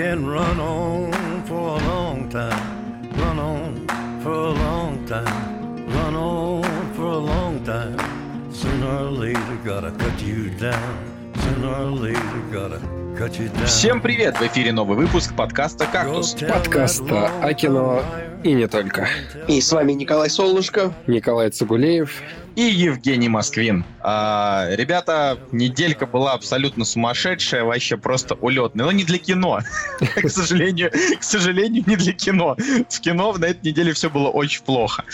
can run on for a long time, run on for a long time, run on for a long time. Sooner or later, gotta cut you down. Sooner or later, gotta cut you down. Всем привет! В эфире новый выпуск подкаста «Кактус». Подкаста о кино и не только. И с вами Николай Солнышко. Николай Цугулеев. И Евгений Москвин. А, ребята, неделька была абсолютно сумасшедшая, вообще просто улетная. Но не для кино. К сожалению, к сожалению, не для кино. В кино на этой неделе все было очень плохо.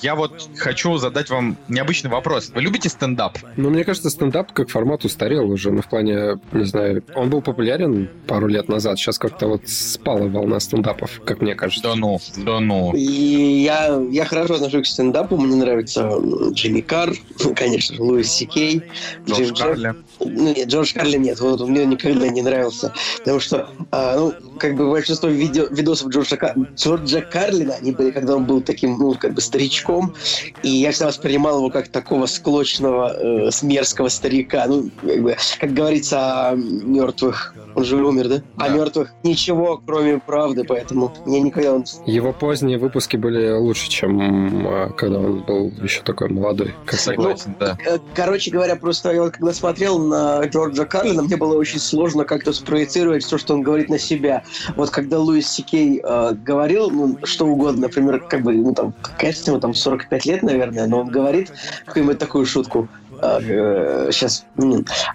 Я вот хочу задать вам необычный вопрос. Вы любите стендап? Ну, мне кажется, стендап как формат устарел уже. Ну, в плане, не знаю, он был популярен пару лет назад. Сейчас как-то вот спала волна стендапов, как мне кажется. Да ну, да ну. И я, я хорошо отношусь к стендапу. Мне нравится Джимми Карр, конечно же, Луис Си Кей. Джордж Джим Карли. Ну, нет, Джордж Карли нет. Вот он мне никогда не нравился. Потому что, а, ну, как бы большинство видео, видосов Джорджа, Кар- Джорджа Карлина, они были, когда он был таким, ну, как бы старичком. И я всегда воспринимал его как такого склочного, э, смерзкого старика. Ну, как бы, как говорится о мертвых. Он же умер, да? О Да. мертвых ничего, кроме правды, поэтому мне никогда он Его поздние выпуски были лучше, чем а, когда он был еще такой молодой. Как Согласен, да. Э, Короче говоря, просто я вот когда смотрел на Джорджа Карлина, мне было очень сложно как-то спроецировать все, что он говорит на себя. Вот когда Луис Сикей э, говорил, ну, что угодно, например, как бы, ну, там, какая-то ему там 45 лет, наверное, но он говорит какую-нибудь такую шутку, сейчас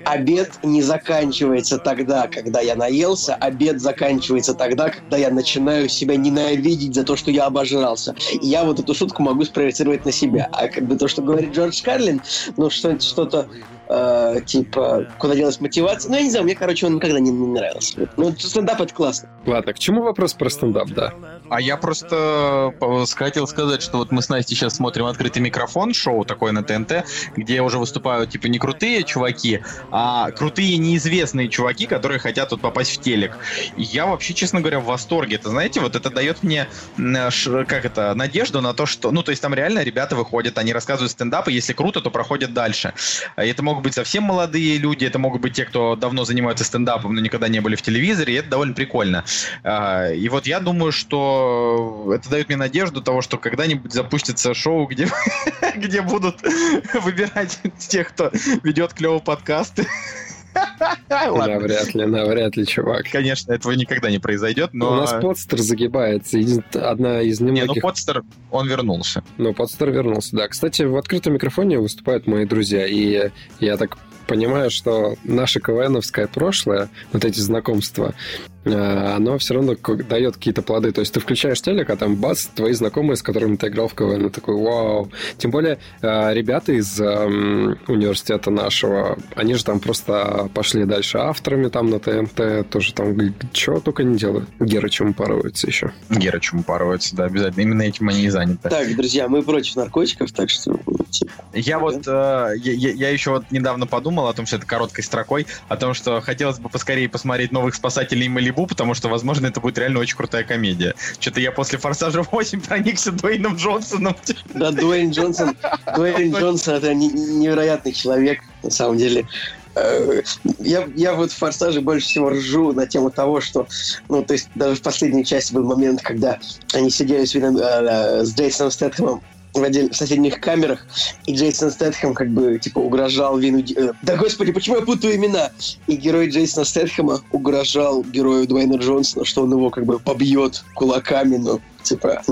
обед не заканчивается тогда, когда я наелся, обед заканчивается тогда, когда я начинаю себя ненавидеть за то, что я обожрался. И я вот эту шутку могу спроецировать на себя. А как бы то, что говорит Джордж Карлин, ну что- что-то э, типа, куда делась мотивация. Ну, я не знаю, мне, короче, он никогда не, не нравился. Вот. Ну, стендап это классно. Ладно, к чему вопрос про стендап, да? А я просто э, хотел сказать, что вот мы с Настей сейчас смотрим открытый микрофон, шоу такое на ТНТ, где уже выступают типа не крутые чуваки, а крутые неизвестные чуваки, которые хотят тут попасть в телек. И я вообще, честно говоря, в восторге. Это, знаете, вот это дает мне, как это, надежду на то, что... Ну, то есть там реально ребята выходят, они рассказывают стендапы, если круто, то проходят дальше. А Это могут быть совсем молодые люди, это могут быть те, кто давно занимаются стендапом, но никогда не были в телевизоре, и это довольно прикольно. А, И вот я думаю, что это дает мне надежду того, что когда-нибудь запустится шоу, где, где будут выбирать тех, кто ведет клевые подкасты. Навряд ли, навряд ли, чувак. конечно, этого никогда не произойдет, но... У нас подстер загибается. Одна из Не, ну немногих Подстер, он вернулся. Ну, подстер вернулся, да. Кстати, в открытом микрофоне выступают мои друзья, и я так понимаю, что наше КВНовское прошлое, вот эти знакомства, оно все равно дает какие-то плоды. То есть ты включаешь телек, а там бац, твои знакомые, с которыми ты играл в КВН, и такой, вау. Тем более, э, ребята из эм, университета нашего, они же там просто пошли дальше авторами там на ТНТ, тоже там чего только не делают. Гера чем упарывается еще. Гера чему упарывается, да, обязательно. Именно этим они и заняты. Так, друзья, мы против наркотиков, так что... Я вот, э, я, я- я еще вот недавно подумал о том, что это короткой строкой, о том, что хотелось бы поскорее посмотреть новых спасателей Малибу, потому что, возможно, это будет реально очень крутая комедия. Что-то я после Форсажа 8 проникся Дуэйном Джонсоном. Да, Дуэйн Джонсон, Дуэйн Джонсон это не- невероятный человек, на самом деле. Э, Я, я вот в «Форсаже» больше всего ржу на тему того, что, ну, то есть даже в последней части был момент, когда они сидели с, Вином- э, с Джейсоном Стэтхэмом в, отдель- в соседних камерах, и Джейсон Стэтхэм как бы, типа, угрожал Вину... Э, Да, господи, почему я путаю имена? И герой Джейсона Стэтхэма угрожал герою Дуэйна Джонсона, что он его как бы побьет кулаками, но типа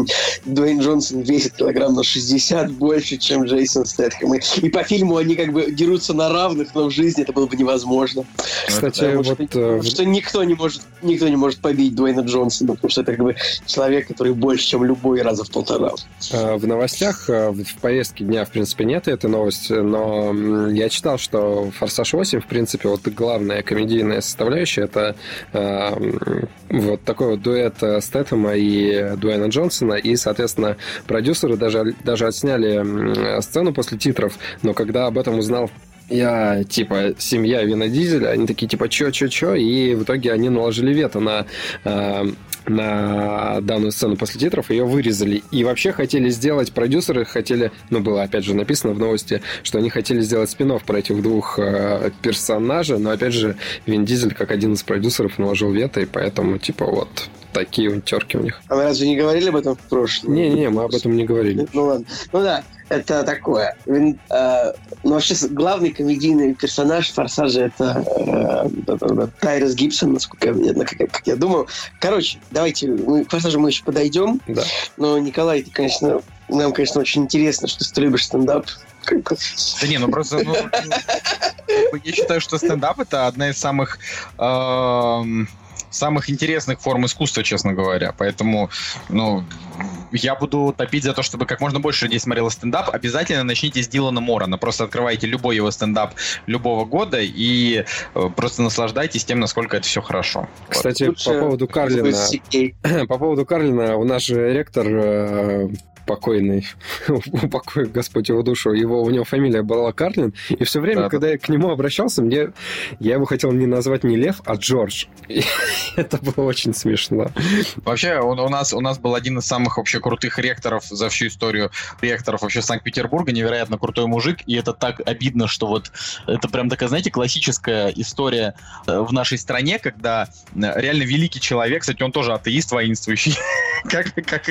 Дуэйн Джонсон весит килограмм на 60 больше, чем Джейсон Стэтхэм. И, и по фильму они как бы дерутся на равных, но в жизни это было бы невозможно. Кстати, Потому вот... что, э, потому что никто не может, никто не может побить Дуэйна Джонсона, потому что это как бы человек, который больше, чем любой раза в полтора. Э, В новостях э, в повестке дня, в принципе, нет этой новости, но я читал, что «Форсаж 8», в принципе, вот главная комедийная составляющая — это э, вот такой вот дуэт Стэтэма и Дуэйна Джонсона, и, соответственно, продюсеры даже, даже отсняли сцену после титров, но когда об этом узнал я, типа, семья Вина Дизеля, они такие, типа, чё, чё, чё, и в итоге они наложили вето на э, на данную сцену после титров, ее вырезали. И вообще хотели сделать, продюсеры хотели, ну, было опять же написано в новости, что они хотели сделать спин про этих двух э, персонажей, но опять же Вин Дизель, как один из продюсеров, наложил вето, и поэтому, типа, вот, такие вот терки у них. А вы разве не говорили об этом в прошлом? Не-не, мы об этом не говорили. Ну ладно. Ну да, это такое. Вин, э, ну вообще главный комедийный персонаж Форсажа это э, Тайрес Гибсон, насколько я, как, как я думаю. Короче, давайте, мы, к Форсажу мы еще подойдем. Да. Но, Николай, ты, конечно, нам, конечно, очень интересно, что ты любишь стендап. Да не, ну просто, ну, я считаю, что стендап это одна из самых эм, самых интересных форм искусства, честно говоря. Поэтому, ну, я буду топить за то, чтобы как можно больше людей смотрело стендап. Обязательно начните с Дилана Морана. Просто открывайте любой его стендап любого года и э, просто наслаждайтесь тем, насколько это все хорошо. Кстати, вот. по поводу Карлина... По поводу Карлина, у нас же ректор э, покойный, упокой Господь его душу, его, у него фамилия была Карлин, и все время, да, когда да. я к нему обращался, мне, я его хотел не назвать не Лев, а Джордж. И это было очень смешно. Вообще, у, у, нас, у нас был один из самых вообще крутых ректоров за всю историю ректоров вообще Санкт-Петербурга, невероятно крутой мужик, и это так обидно, что вот это прям такая, знаете, классическая история э, в нашей стране, когда э, реально великий человек, кстати, он тоже атеист воинствующий, как, как,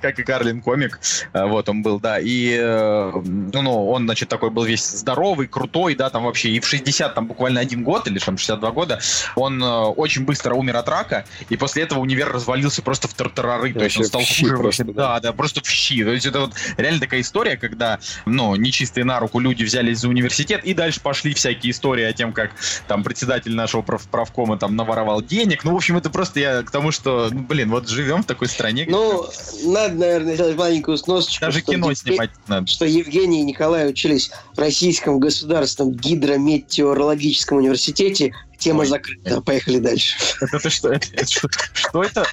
как и Карлин комик, э, вот он был, да, и, э, ну, он, значит, такой был весь здоровый, крутой, да, там вообще, и в 60, там буквально один год, или там 62 года, он э, очень быстро умер от рака, и после этого универ развалился просто в тартарары, то есть он стал хуже, просто, да, да, просто в щи, то есть это вот реально такая история, когда, ну, нечистые на руку люди взялись за университет, и дальше пошли всякие истории о том, как там председатель нашего прав правкома там наворовал денег, ну, в общем, это просто я к тому, что, ну, блин, вот живем в такой стране. Ну, надо, наверное, сделать маленький маленькую сносочку. Даже кино Евге... снимать надо. Что Евгений и Николай учились в Российском государственном гидрометеорологическом университете Тема Ой. закрыта. Поехали дальше. Это что? Это, что, что это?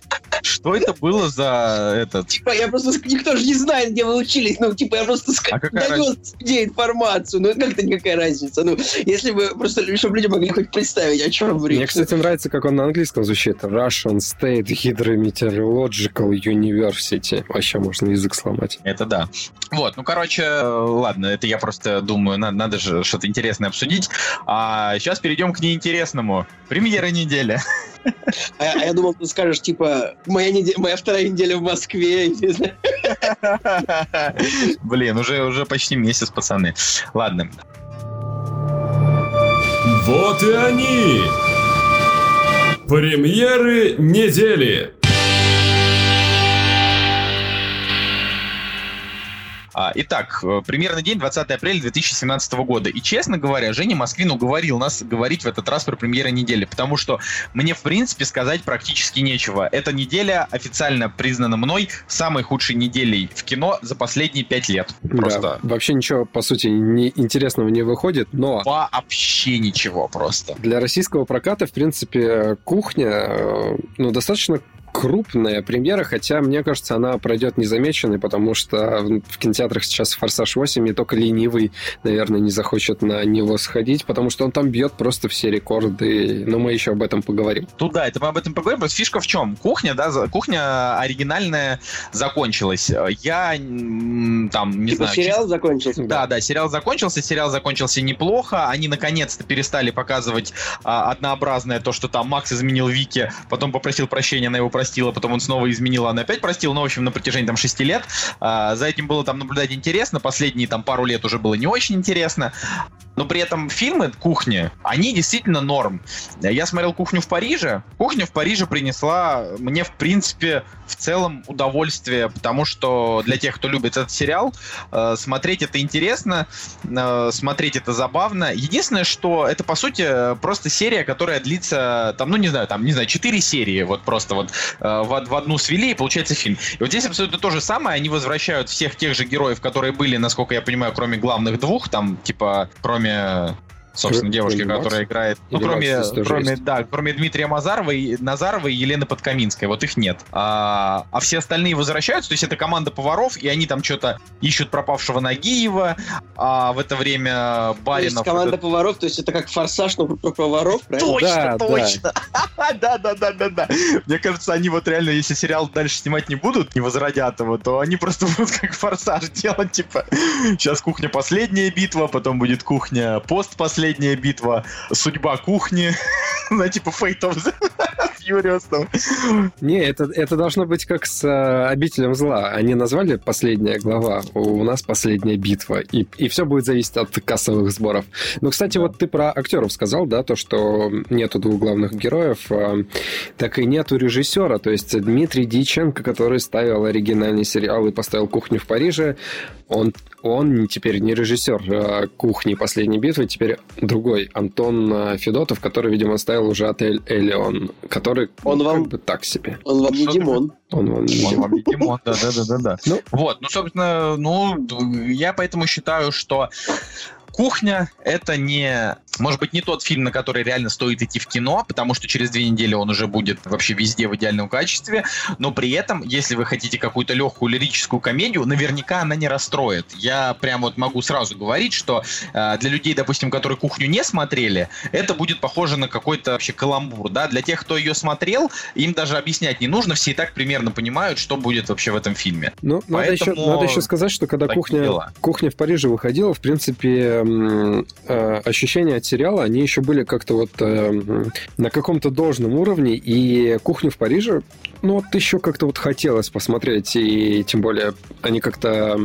Что это было за этот? Типа, я просто никто же не знает, где вы учились. Ну, типа, я просто а донес где информацию. Ну, как-то никакая разница. Ну, если бы просто, чтобы люди могли хоть представить, о чем речь. Мне, кстати, нравится, как он на английском звучит. Russian State Hydrometeorological University. Вообще можно язык сломать. Это да. Вот, ну, короче, ладно, это я просто думаю, надо, надо же что-то интересное обсудить. А сейчас перейдем к неинтересному интересному. Премьера недели. А, а я думал, ты скажешь, типа, моя, неделя, моя вторая неделя в Москве. Блин, уже, уже почти месяц, пацаны. Ладно. Вот и они! Премьеры недели! Итак, э, примерно день 20 апреля 2017 года. И, честно говоря, Женя Москвин уговорил нас говорить в этот раз про премьеры недели, потому что мне, в принципе, сказать практически нечего. Эта неделя официально признана мной самой худшей неделей в кино за последние пять лет. Просто. Да, вообще ничего, по сути, не, интересного не выходит, но... Вообще ничего просто. Для российского проката, в принципе, кухня, э, ну, достаточно крупная премьера, хотя, мне кажется, она пройдет незамеченной, потому что в кинотеатрах сейчас «Форсаж 8» не только ленивый, наверное, не захочет на него сходить, потому что он там бьет просто все рекорды, но мы еще об этом поговорим. Тут да, это мы об этом поговорим, просто фишка в чем? Кухня, да, кухня оригинальная закончилась. Я там, не типа знаю... сериал чисто... закончился? Да, да, сериал закончился, сериал закончился неплохо, они наконец-то перестали показывать а, однообразное то, что там Макс изменил Вики, потом попросил прощения на его простила, потом он снова изменил, она опять простила, ну, в общем, на протяжении там шести лет. А, за этим было там наблюдать интересно, последние там пару лет уже было не очень интересно. Но при этом фильмы «Кухни», они действительно норм. Я смотрел «Кухню в Париже». «Кухня в Париже» принесла мне, в принципе, в целом удовольствие, потому что для тех, кто любит этот сериал, э, смотреть это интересно, э, смотреть это забавно. Единственное, что это, по сути, просто серия, которая длится, там, ну, не знаю, там, не знаю, четыре серии, вот просто вот э, в, в одну свели, и получается фильм. И вот здесь абсолютно то же самое, они возвращают всех тех же героев, которые были, насколько я понимаю, кроме главных двух, там, типа, кроме собственно, Кроме которая играет. Ну, Или кроме, Макс здесь тоже кроме, есть? да, кроме Дмитрия Мазарова, и, Назарова и Елены Подкаминской. Вот их нет. А, а все остальные возвращаются. То есть это команда поваров, и они там что-то ищут пропавшего Нагиева. А в это время То есть Баринов... команда этот- поваров, то есть это как форсаж, но про поваров, правильно? Точно, Да, точно. Да, да, да, да, да. Мне кажется, они вот реально, если сериал дальше снимать не будут, не возродят его, то они просто будут как форсаж делать, типа, сейчас кухня последняя битва, потом будет кухня пост последняя битва, судьба кухни, на типа Fate of the Furious там. Не, это, это должно быть как с э, обителем зла. Они назвали последняя глава, у нас последняя битва. И, и все будет зависеть от кассовых сборов. Ну, кстати, вот ты про актеров сказал, да, то, что нету двух главных героев, э, так и нету режиссера. То есть Дмитрий Диченко, который ставил оригинальный сериал и поставил кухню в Париже, он, он теперь не режиссер э, кухни последней битвы, теперь другой Антон э, Федотов, который, видимо, ставил уже отель Элеон, который Он ну, вам- как бы так себе. Он вам не Димон. Он вам не Он вам не Димон, да, да, да, да, да. Ну. Вот, ну, собственно, ну, я поэтому считаю, что Кухня — это не, может быть, не тот фильм, на который реально стоит идти в кино, потому что через две недели он уже будет вообще везде в идеальном качестве, но при этом, если вы хотите какую-то легкую лирическую комедию, наверняка она не расстроит. Я прям вот могу сразу говорить, что э, для людей, допустим, которые «Кухню» не смотрели, это будет похоже на какой-то вообще каламбур, да, для тех, кто ее смотрел, им даже объяснять не нужно, все и так примерно понимают, что будет вообще в этом фильме. Ну, надо еще, Поэтому надо еще сказать, что когда кухня, дела. кухня в Париже выходила, в принципе, э, ощущения от сериала, они еще были как-то вот э, на каком-то должном уровне, и кухню в Париже, ну, вот еще как-то вот хотелось посмотреть, и тем более они как-то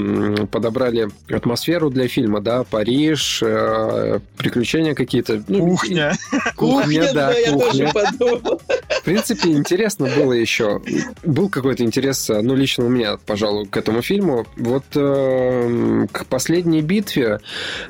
подобрали атмосферу для фильма, да, Париж, э, приключения какие-то. Ну, Кухня. Кухня, да, кухня. В принципе, интересно было еще. Был какой-то интерес, ну, лично у меня, пожалуй, к этому фильму. Вот э, к последней битве,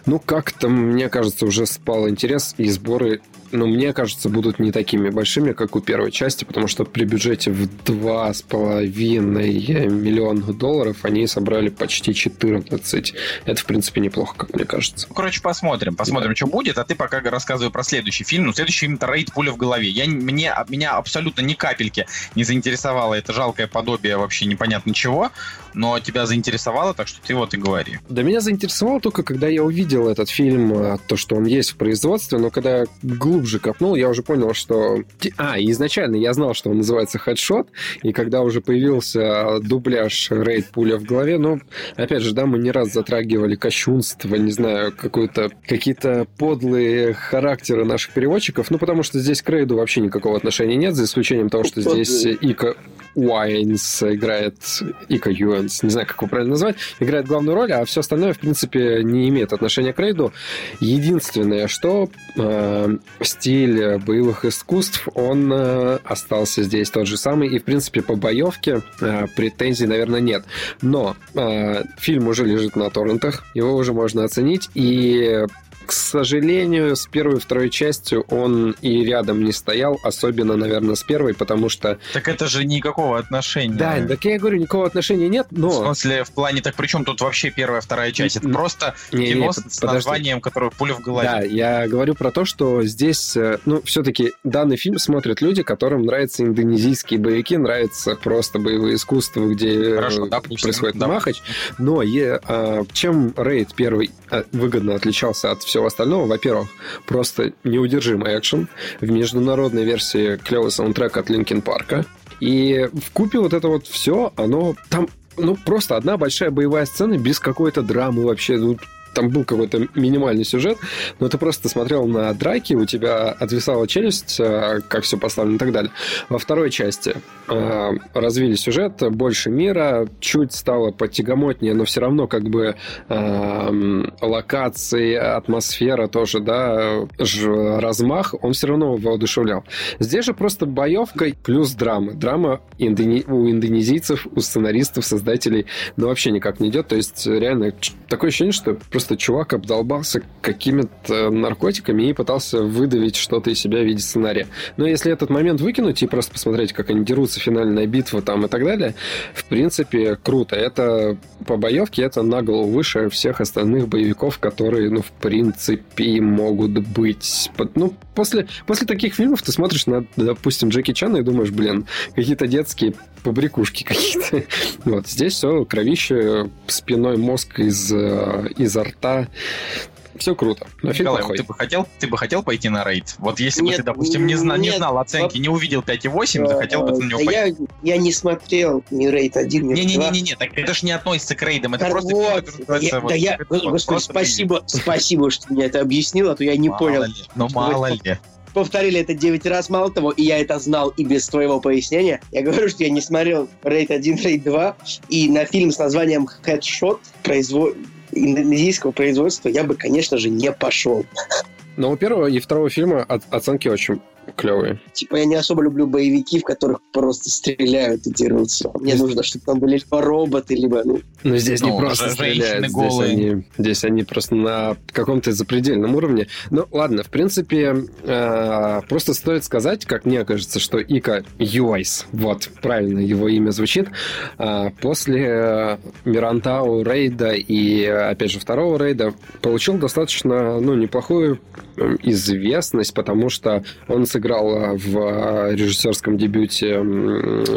ну, как-то, мне кажется, уже спал интерес, и сборы, ну, мне кажется, будут не такими большими, как у первой части, потому что при бюджете в два с половиной миллиона долларов они собрали почти 14. Это, в принципе, неплохо, как мне кажется. Короче, посмотрим. Посмотрим, что будет. А ты пока рассказывай про следующий фильм. Ну, следующий фильм «Рейд. Пуля в голове». Я, мне, меня абсолютно ни капельки не заинтересовало это жалкое подобие вообще непонятно чего, но тебя заинтересовало, так что ты вот и говори. Да меня заинтересовало только, когда я увидел этот фильм, а, то, что он есть в производстве, но когда я глубже копнул, я уже понял, что... А, изначально я знал, что он называется «Хедшот», и когда уже появился дубляж «Рейд. Пуля в голове», ну, опять же, да, мы не раз затрагивали кощунство, не знаю, какую-то, какие-то подлые характеры наших переводчиков, ну, потому что здесь к «Рейду» вообще никакого отношения нет, за исключением того, что здесь Ика Уайнс играет, Ика Юэнс, не знаю, как его правильно назвать, играет главную роль, а все остальное, в принципе, не имеет отношения к рейду. Единственное, что э, стиль боевых искусств, он э, остался здесь тот же самый, и, в принципе, по боевке э, претензий, наверное, нет. Но э, фильм уже лежит на торрентах, его уже можно оценить, и к сожалению, с первой и второй частью он и рядом не стоял, особенно, наверное, с первой, потому что... Так это же никакого отношения. Да, так я говорю, никакого отношения нет, В но... смысле, в плане, так при чем тут вообще первая, вторая часть? Это Не- просто Не, не, кино под- с подожди. названием, которое «Пуля в голове». Да, я говорю про то, что здесь, э, ну, все-таки данный фильм смотрят люди, которым нравятся индонезийские боевики, нравится просто боевое искусство, где э, Хорошо, допустим. происходит допустим. махач. Но е- а, чем рейд первый а, выгодно отличался от всего остального? Во-первых, просто неудержимый экшен. В международной версии клевый саундтрек от Линкин Парка. И в купе вот это вот все, оно там ну, просто одна большая боевая сцена без какой-то драмы вообще. Ну, там был какой-то минимальный сюжет, но ты просто смотрел на драки, у тебя отвисала челюсть, э, как все поставлено и так далее. Во второй части э, развили сюжет, больше мира, чуть стало потягомотнее, но все равно как бы э, локации, атмосфера тоже, да, размах, он все равно воодушевлял. Здесь же просто боевка плюс драма. Драма у индонезийцев, у сценаристов, создателей, ну, вообще никак не идет. То есть, реально, такое ощущение, что просто просто чувак обдолбался какими-то наркотиками и пытался выдавить что-то из себя в виде сценария. Но если этот момент выкинуть и просто посмотреть, как они дерутся, финальная битва там и так далее, в принципе, круто. Это по боевке, это на голову выше всех остальных боевиков, которые, ну, в принципе, могут быть. Ну, после, после таких фильмов ты смотришь на, допустим, Джеки Чана и думаешь, блин, какие-то детские побрякушки какие-то. Вот здесь все кровище, спиной мозг из, э, изо рта. Все круто. Но фильм Николай, плохой. ты бы хотел, ты бы хотел пойти на рейд? Вот если бы Нет, ты, допустим, не, зна- не нет. знал оценки, не увидел 5,8, захотел бы ты на него пойти? я, я не смотрел ни рейд 1, ни рейд 2. Не-не-не, так это же не относится к рейдам, это Так просто... вот, я- вот да я, вот, господи, просто спасибо, спасибо, что ты мне это объяснил, а то я не Мало понял. ли, Ну, мало ли. Повторили это 9 раз, мало того, и я это знал и без твоего пояснения. Я говорю, что я не смотрел рейд 1, рейд 2, и на фильм с названием Headshot произво... индонезийского производства я бы, конечно же, не пошел. Но у первого и второго фильма от- оценки очень клевые. Типа, я не особо люблю боевики, в которых просто стреляют и дерутся. Мне нужно, чтобы там были либо роботы, либо, ну, Но здесь Ну, не просто стреляют, здесь они, здесь они просто на каком-то запредельном уровне. Ну, ладно, в принципе, э, просто стоит сказать, как мне кажется, что Ика Юайс, вот, правильно его имя звучит, э, после Мирантау рейда и, опять же, второго рейда получил достаточно, ну, неплохую известность, потому что он сыграл э, в э, режиссерском дебюте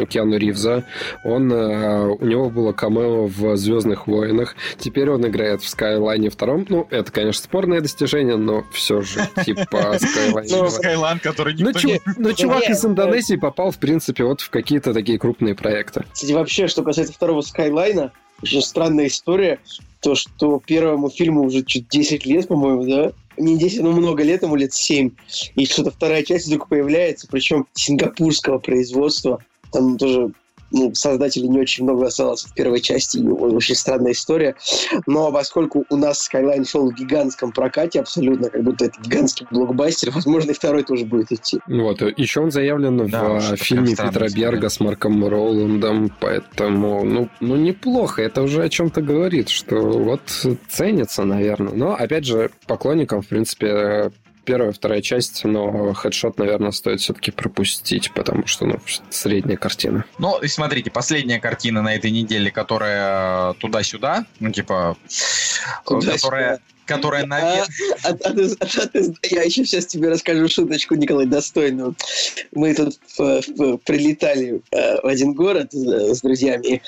Киану Ривза, он, э, у него было камео в «Звездных войнах», теперь он играет в «Скайлайне» втором, ну, это, конечно, спорное достижение, но все же, типа, «Скайлайн». Ну, два». Скайлан, который Ну, никто не... ну, чувак из Индонезии попал, в принципе, вот в какие-то такие крупные проекты. Кстати, вообще, что касается второго Скайлайна, очень странная история, то, что первому фильму уже чуть 10 лет, по-моему, да? Не 10, но много лет, ему лет 7. И что-то вторая часть вдруг появляется, причем сингапурского производства. Там тоже ну, создателей не очень много осталось в первой части, и очень странная история. Но поскольку у нас Skyline шел в гигантском прокате абсолютно, как будто это гигантский блокбастер, возможно, и второй тоже будет идти. Вот. Еще он заявлен Да, в э, фильме смотрю. Берга с Марком Роландом, поэтому, ну, ну, неплохо. Это уже о чем-то говорит, что вот ценится, наверное. Но, опять же, поклонникам, в принципе, первая, вторая часть, но хедшот, наверное, стоит все-таки пропустить, потому что, ну, средняя картина. Ну, и смотрите, последняя картина на этой неделе, которая туда-сюда, ну, типа, Туда-сюда. которая, которая А, наверх... а- а ты- а ты- я еще сейчас тебе расскажу шуточку, Николай, достойную. Мы тут э, в- прилетали э, в один город э, с друзьями,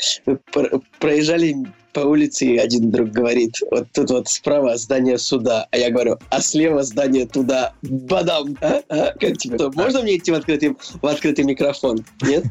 проезжали по улице, и один друг говорит, вот тут вот справа здание суда, а я говорю, а слева здание туда, бадам, а? А? Как тебе? Можно мне идти в открытый, в открытый микрофон? Нет?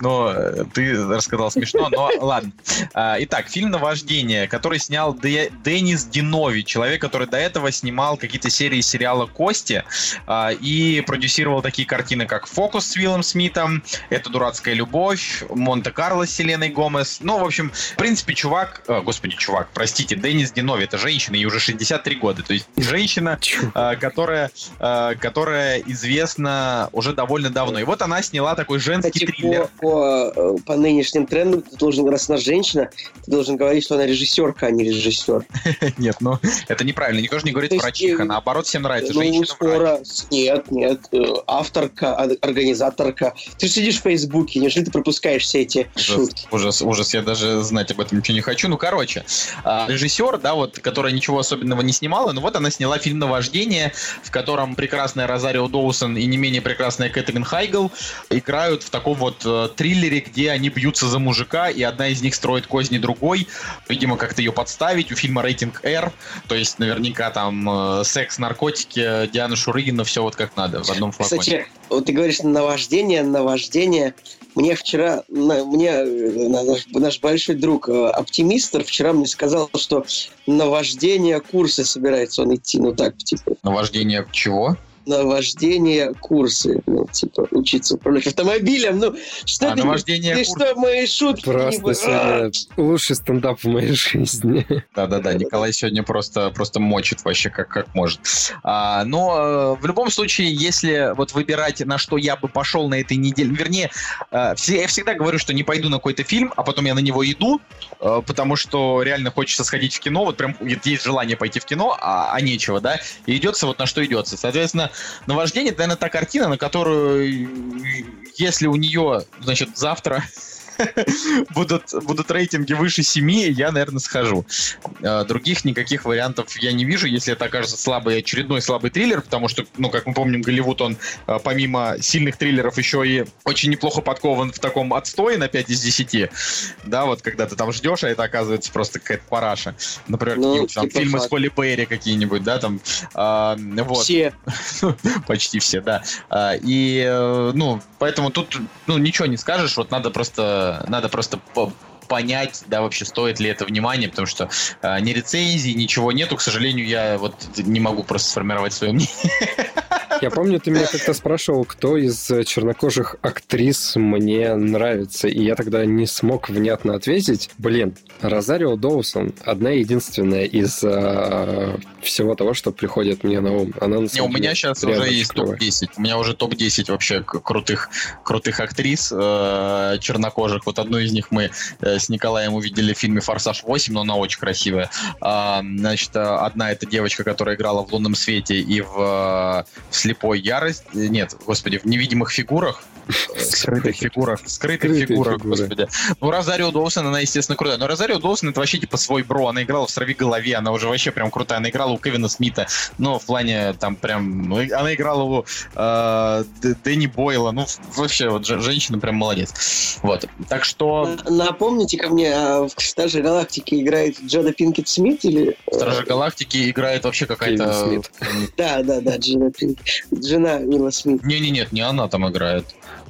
Ну, ты рассказал смешно, но ладно. А, Итак, фильм «Наваждение», который снял Де- Денис Динови, человек, который до этого снимал какие-то серии сериала «Кости» а, и продюсировал такие картины, как «Фокус» с Уиллом Смитом, «Это дурацкая любовь», «Монте-Карло» с Селеной Гомес. Ну, в общем, в принципе, чувак, э, господи, чувак, простите, Денис Динови, это женщина, ей уже 63 года, то есть женщина, а, которая, а, которая известна уже довольно давно. И вот она сняла такой женский Кстати, триллер. по, по, э, по нынешним трендам ты должен, раз она женщина, ты должен говорить, что она режиссерка, а не режиссер. Нет, ну это неправильно. Никто же не говорит врачиха. э, Наоборот, всем нравится Ну, женщина скоро... Нет, нет. э, Авторка, а- организаторка. Ты же сидишь в Фейсбуке, неужели ты пропускаешь все эти шутки? ужас, ужас, я даже знать об этом ничего не хочу. Ну, короче, а, режиссер, да, вот, которая ничего особенного не снимала, но вот она сняла фильм «Наваждение», в котором прекрасная Розарио Доусон и не менее прекрасная Кэтрин Хайгл играют в таком вот э, триллере, где они бьются за мужика, и одна из них строит козни другой, видимо, как-то ее подставить. У фильма рейтинг R, то есть наверняка там э, секс, наркотики, Диана Шурыгина, все вот как надо в одном флаконе. Кстати, вот ты говоришь наваждение, наваждение. Мне вчера, на- мне э, наш, наш большой друг э, оптимистр вчера мне сказал, что наваждение курсы собирается он идти, ну так, типа, Наваждение чего? На вождение курсы. Ну, типа, учиться управлять автомобилем. Ну, что А, ты, на вождение ты курсы. что, мои шутки? Просто типа, сегодня лучший стендап в моей жизни. Да-да-да, Николай сегодня просто, просто мочит вообще как, как может. А, но э, в любом случае, если вот выбирать, на что я бы пошел на этой неделе, вернее, э, все- я всегда говорю, что не пойду на какой-то фильм, а потом я на него иду, э, потому что реально хочется сходить в кино, вот прям есть желание пойти в кино, а, а нечего, да, и идется вот на что идется. Соответственно, наваждение, это, наверное, та картина, на которую, э, если у нее, значит, завтра будут, будут рейтинги выше 7, я, наверное, схожу. Э, Других никаких вариантов я не вижу, если это окажется слабый, очередной слабый триллер, потому что, ну, как мы помним, Голливуд, он э, помимо сильных триллеров еще и очень неплохо подкован в таком отстое на 5 из 10. Да, вот когда ты там ждешь, а это оказывается просто какая-то параша. Например, Ну, какие-нибудь там типа фильмы с. Холли Берри какие-нибудь, да, там. а, вот. Все. Почти все, да. А, И, э, ну, поэтому тут, ну, ничего не скажешь, вот надо просто, надо просто понять, да, вообще стоит ли это внимание, потому что а, ни рецензий, ничего нету, к сожалению, я вот не могу просто сформировать свое мнение. Я помню, ты меня как-то спрашивал, кто из э, чернокожих актрис мне нравится, и я тогда не смог внятно ответить. Блин, Розарио Доусон одна единственная из э, всего того, что приходит мне на ум. Она на Не, у меня сейчас уже есть клевая. топ-10. У меня уже топ-10 вообще крутых, крутых актрис э, чернокожих. Вот одну из них мы э, с Николаем увидели в фильме «Форсаж 8», но она очень красивая. А, значит, э, одна это девочка, которая играла в «Лунном свете» и в, э, в «Слепой ярость». э, Нет, господи, в «Невидимых фигурах». Скрытых фигурах. Скрытых фигурах, господи. Ну, Розарио Доусон, она, естественно, крутая. Но Розарио Доусон это вообще типа свой бро. Она играла в «Сорви голове», она уже вообще прям крутая. Она играла у Кевина Смита. Но в плане там прям... ну, она играла у э, Дэнни Бойла. Ну, вообще, вот же- женщина прям молодец. Вот. Так что На- Напомните ко мне, а в «Стаже галактики» играет Джода Пинкет Смит или... э, Стражи Галактики играет вообще какая-то... Да, да, да, Джода Пинкет. Жена Уилла Смит. Не-не, нет, не она там играет.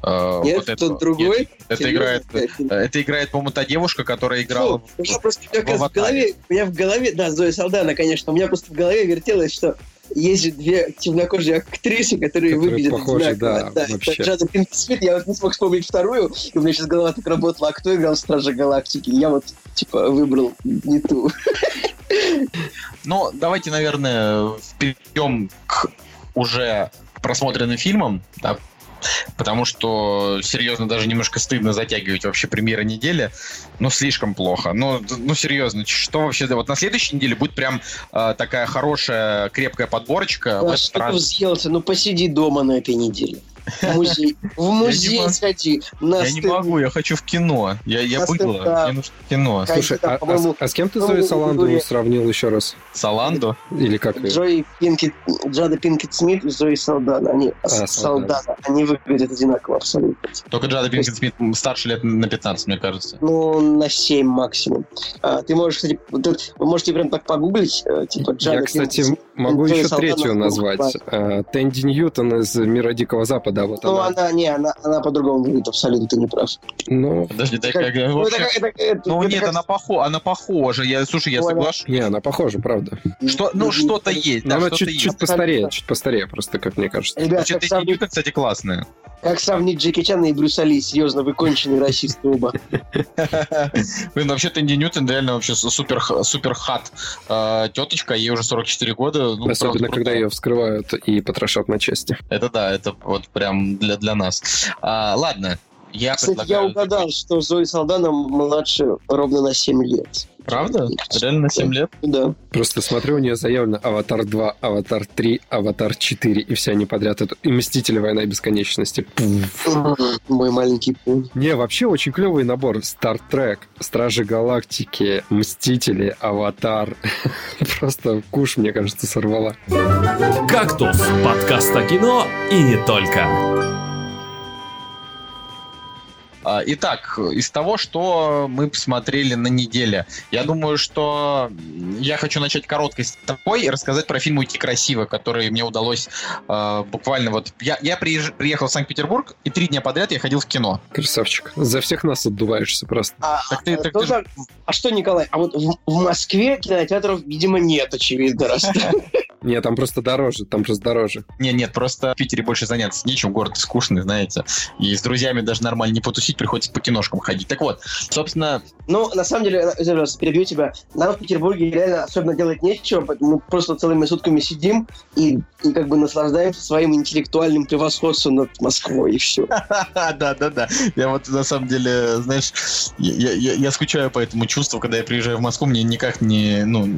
Э, Нет, вот это- тот другой? нет, это Серьезно? играет... Это играет, по-моему, та девушка, которая играла... Фу, у меня просто у меня в как раз в «Аватаре». голове, у меня в голове, да, Зоя Салдана, конечно, у меня просто в голове вертелось, что есть же две темнокожие актрисы, которые, Которые выглядят похожи, одинаково. да, это вообще. Смит, я вот не смог вспомнить вторую, и у меня сейчас голова так работала, а кто играл в Страже Галактики? Я вот, типа, выбрал не ту. Ну, давайте, наверное, перейдем к уже просмотренным фильмам, да, потому что, серьезно, даже немножко стыдно затягивать вообще премьеры недели, ну, слишком плохо. Ну, д- ну серьезно, что вообще, да, вот на следующей неделе будет прям э, такая хорошая, крепкая подборочка. Да, что ты раз. взъелся? Ну, посиди дома на этой неделе. В музей, в музей сходи. На Я не могу, я хочу в кино. Я, я быдло, мне нужно кино. Слушай, а, а а с кем ты Зои Саланду сравнил еще раз? Саландо? Или как? Джои Пинкет, Джада Пинкет Смит и Зои Салдана. Они, А, Салдана. Салдана. Они выглядят одинаково абсолютно. Только Джада Пинкет Смит старше лет на 15, мне кажется. Ну, на 7 максимум. А, ты можешь, кстати, это- вы можете прям так погуглить, э, типа Джада Я, кстати, Пинкет могу еще третью назвать. А, Тэнди Ньютон из «Мира Дикого Запада». Вот Ну, она. она, не, она, она по-другому выглядит абсолютно, ты не прав. Ну, Подожди, дай Как- как... Ну, вообще- это как- это- это- Ну это нет, как- она, похо... она похожа. Я, слушай, я Ну, соглашусь. не, она похожа, правда. Что, ну, что-то есть, да, она что-то чуть, чуть постарее, чуть постарее, просто, как мне кажется. Ребят, сравнить, Ньютон, кстати, классная. Как сравнить Джеки Чана и Брюса Ли? Серьезно, вы конченые расисты оба. Блин, вообще Тэнди Ньютон реально вообще супер, супер hot э, теточка, ей уже 44 года. Ну, Особенно, правда, когда ее вскрывают и потрошат на части. Это да, это вот прям для, для нас. А, ладно, я Кстати, я угадал, что Зои Салдана младше ровно на 7 лет. Правда? Реально на 7 лет? Да. Просто смотрю, у нее заявлено «Аватар 2», «Аватар 3», «Аватар 4», и все они подряд. Это и «Мстители. Война бесконечности». Пф. Мой маленький пунь. Не, вообще очень клевый набор. «Стартрек», «Стражи Галактики», «Мстители», «Аватар». Просто куш, мне кажется, сорвала. «Кактус» — подкаст о кино и не только. А, Итак, из того, что мы посмотрели на неделе, я думаю, что я хочу начать короткой стопой и рассказать про фильм «Уйти красиво», который мне удалось э, буквально вот... Я, я приезж- приехал в Санкт-Петербург, и три дня подряд я ходил в кино. Красавчик. За всех нас отдуваешься просто. А, Так ты- а, так что ты а что, Николай, а вот в, в Москве кинотеатров, видимо, нет, очевидно, раз. Нет, там просто дороже, там просто дороже. Не, нет, просто в Питере больше заняться нечем, город скучный, знаете. И с друзьями даже нормально не потусить, приходится по киношкам ходить. Так вот, собственно... Ну, на самом деле, пожалуйста, перебью тебя. Нам в Петербурге реально особенно делать нечего, мы просто целыми сутками сидим и, и как бы наслаждаемся своим интеллектуальным превосходством над Москвой, и все. Да, да, да. Я вот на самом деле, знаешь, я, я, я скучаю по этому чувству, когда я приезжаю в Москву, мне никак не, ну,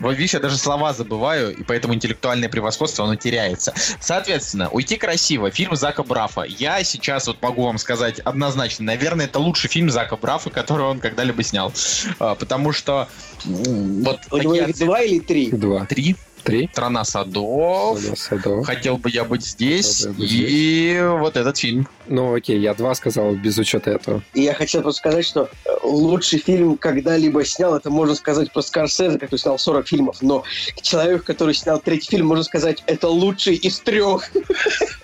видишь, я даже слова забываю, и поэтому интеллектуальное превосходство, оно теряется. Соответственно, «Уйти красиво», фильм Зака Брафа. Я сейчас вот могу вам сказать однозначно, наверное, это лучший фильм Зака Брафа, который он когда-либо снял. А, потому что вот их два или три? Два. Три. Три. Страна садов. Страна садов. Хотел бы я быть здесь. Бы и вот этот фильм. Ну, окей, я два сказал без учета этого. И я хотел просто сказать, что э, лучший фильм когда-либо снял, это можно сказать про Скорсезе, который снял 40 фильмов, но человек, который снял третий фильм, можно сказать, это лучший из трех.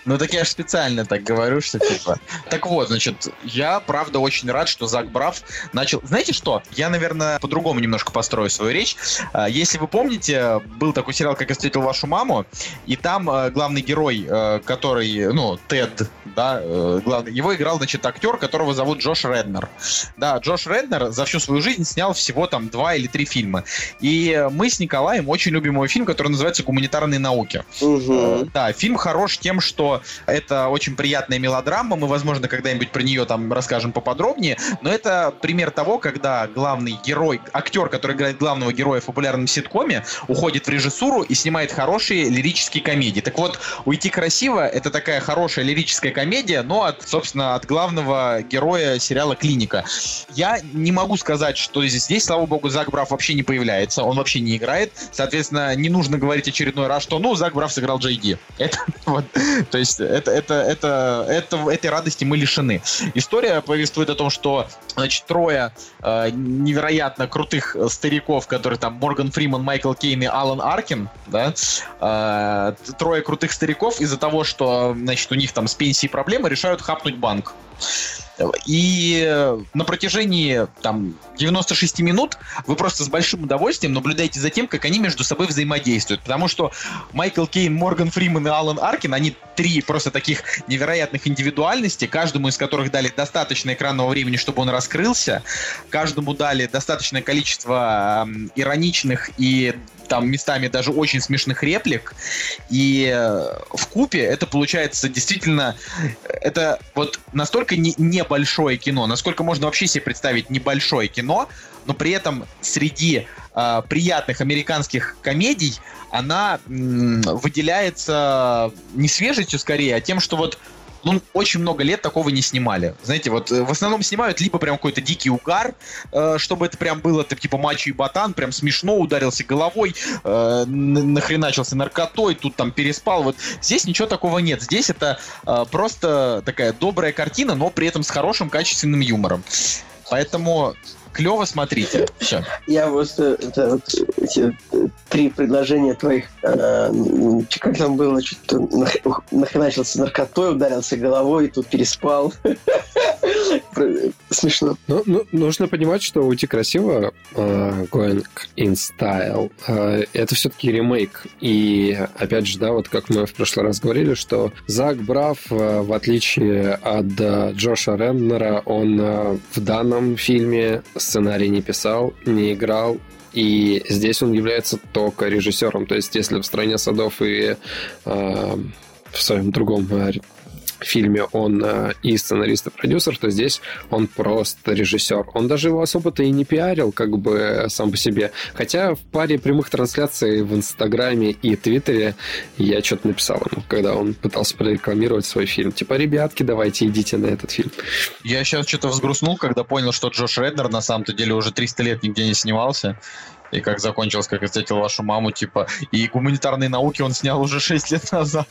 Ну так я же специально так говорю, что типа. Так вот, значит, я правда очень рад, что Зак Браф начал. Знаете что? Я, наверное, по-другому немножко построю свою речь. А, Если вы помните, был такой сериал, как я встретил вашу маму, и там э, главный герой, э, который, ну, Тед, да, э, главный, его играл, значит, актер, которого зовут Джош Реднер. Да, Джош Реднер за всю свою жизнь снял всего там два или три фильма. И мы с Николаем очень любим его фильм, который называется «Гуманитарные науки». Э, Да, фильм хорош тем, что это очень приятная мелодрама. Мы, возможно, когда-нибудь про нее там расскажем поподробнее. Но это пример того, когда главный герой, актер, который играет главного героя в популярном ситкоме, уходит в режиссуру и снимает хорошие лирические комедии. Так вот, «Уйти красиво» — это такая хорошая лирическая комедия, но, от, собственно, от главного героя сериала «Клиника». Я не могу сказать, что здесь, здесь, слава богу, Зак Браф вообще не появляется, он вообще не играет. Соответственно, не нужно говорить очередной раз, что, ну, Зак Браф сыграл Джей Ди. Это вот, то есть это, это, это, это, этой радости мы лишены. История повествует о том, что, значит, трое э, невероятно крутых стариков, которые там Морган Фриман, Майкл Кейн и Алан Аркин, да, э, трое крутых стариков из-за того, что, значит, у них там с пенсией проблемы, решают хапнуть банк. И на протяжении там 96 минут вы просто с большим удовольствием наблюдаете за тем, как они между собой взаимодействуют. Потому что Майкл Кейн, Морган Фриман и Алан Аркин, они три просто таких невероятных индивидуальности, каждому из которых дали достаточно экранного времени, чтобы он раскрылся, каждому дали достаточное количество эм, ироничных и там местами даже очень смешных реплик. И э, в купе это получается действительно... Это вот настолько не, небольшое кино, насколько можно вообще себе представить небольшое кино, но при этом среди э, приятных американских комедий она м, выделяется не свежестью скорее, а тем, что вот ну, очень много лет такого не снимали. Знаете, вот э, в основном снимают либо прям какой-то дикий угар, э, чтобы это прям было так, типа мачо и ботан, прям смешно, ударился головой, э, нахреначился наркотой, тут там переспал. Вот здесь ничего такого нет. Здесь это э, просто такая добрая картина, но при этом с хорошим качественным юмором. Поэтому клево смотрите. Все. Я просто это, вот, эти три предложения твоих, э, как там было, что-то нах- нахреначился наркотой, ударился головой, и тут переспал. Смешно. Ну, ну, нужно понимать, что «Уйти красиво» э, Going in Style э, это все-таки ремейк. И опять же, да, вот как мы в прошлый раз говорили, что Зак Браф, э, в отличие от э, Джоша Реннера, он э, в данном фильме сценарий не писал, не играл, и здесь он является только режиссером. То есть, если в «Стране садов» и э, в своем другом э, фильме он э, и сценарист, и продюсер, то здесь он просто режиссер. Он даже его особо-то и не пиарил, как бы сам по себе. Хотя в паре прямых трансляций в Инстаграме и Твиттере я что-то написал ему, когда он пытался прорекламировать свой фильм. Типа, ребятки, давайте идите на этот фильм. Я сейчас что-то взгрустнул, когда понял, что Джош Реднер на самом-то деле уже 300 лет нигде не снимался. И как закончилось, как я встретил вашу маму, типа, и гуманитарные науки он снял уже 6 лет назад.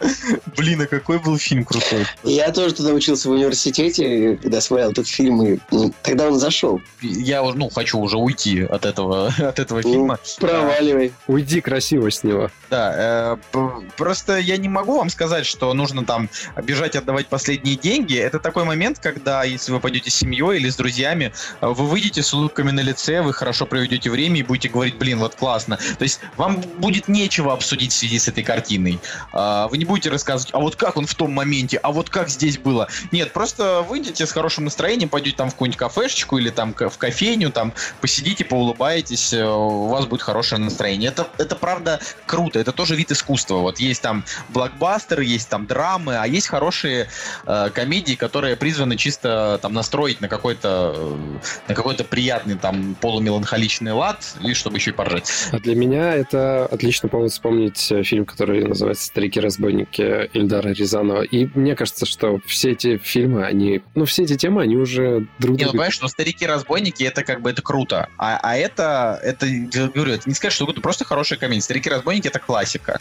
Блин, а какой был фильм крутой. Я тоже тогда учился в университете, когда смотрел этот фильм, и ну, тогда он зашел. Я, ну, хочу уже уйти от этого, от этого фильма. Ну, проваливай. Уйди красиво с него. Да, э, просто я не могу вам сказать, что нужно там бежать отдавать последние деньги. Это такой момент, когда, если вы пойдете с семьей или с друзьями, э, вы выйдете с улыбками на лице, вы хорошо проведете время, фильме и будете говорить, блин, вот классно. То есть вам будет нечего обсудить в связи с этой картиной. А, вы не будете рассказывать, а вот как он в том моменте, а вот как здесь было. Нет, просто выйдете с хорошим настроением, пойдете там в какую-нибудь кафешечку или там в кофейню, там посидите, поулыбаетесь, э, у вас будет хорошее настроение. Это, это правда круто, это тоже вид искусства. Вот есть там блокбастеры, есть там драмы, а есть хорошие э, комедии, которые призваны чисто там настроить на какой-то э, на какой-то приятный там полумеланхоличный лад, и чтобы еще и поржать. А для меня это отличный повод вспомнить э, фильм, который называется «Старики-разбойники» Ильдара Рязанова. И мне кажется, что все эти фильмы, они... Ну, все эти темы, они уже друг Не, ну, друга... понимаешь, что «Старики-разбойники» это как бы это круто. А, а это, это, говорю, это не сказать, что это просто хорошая комедия. «Старики-разбойники» это классика.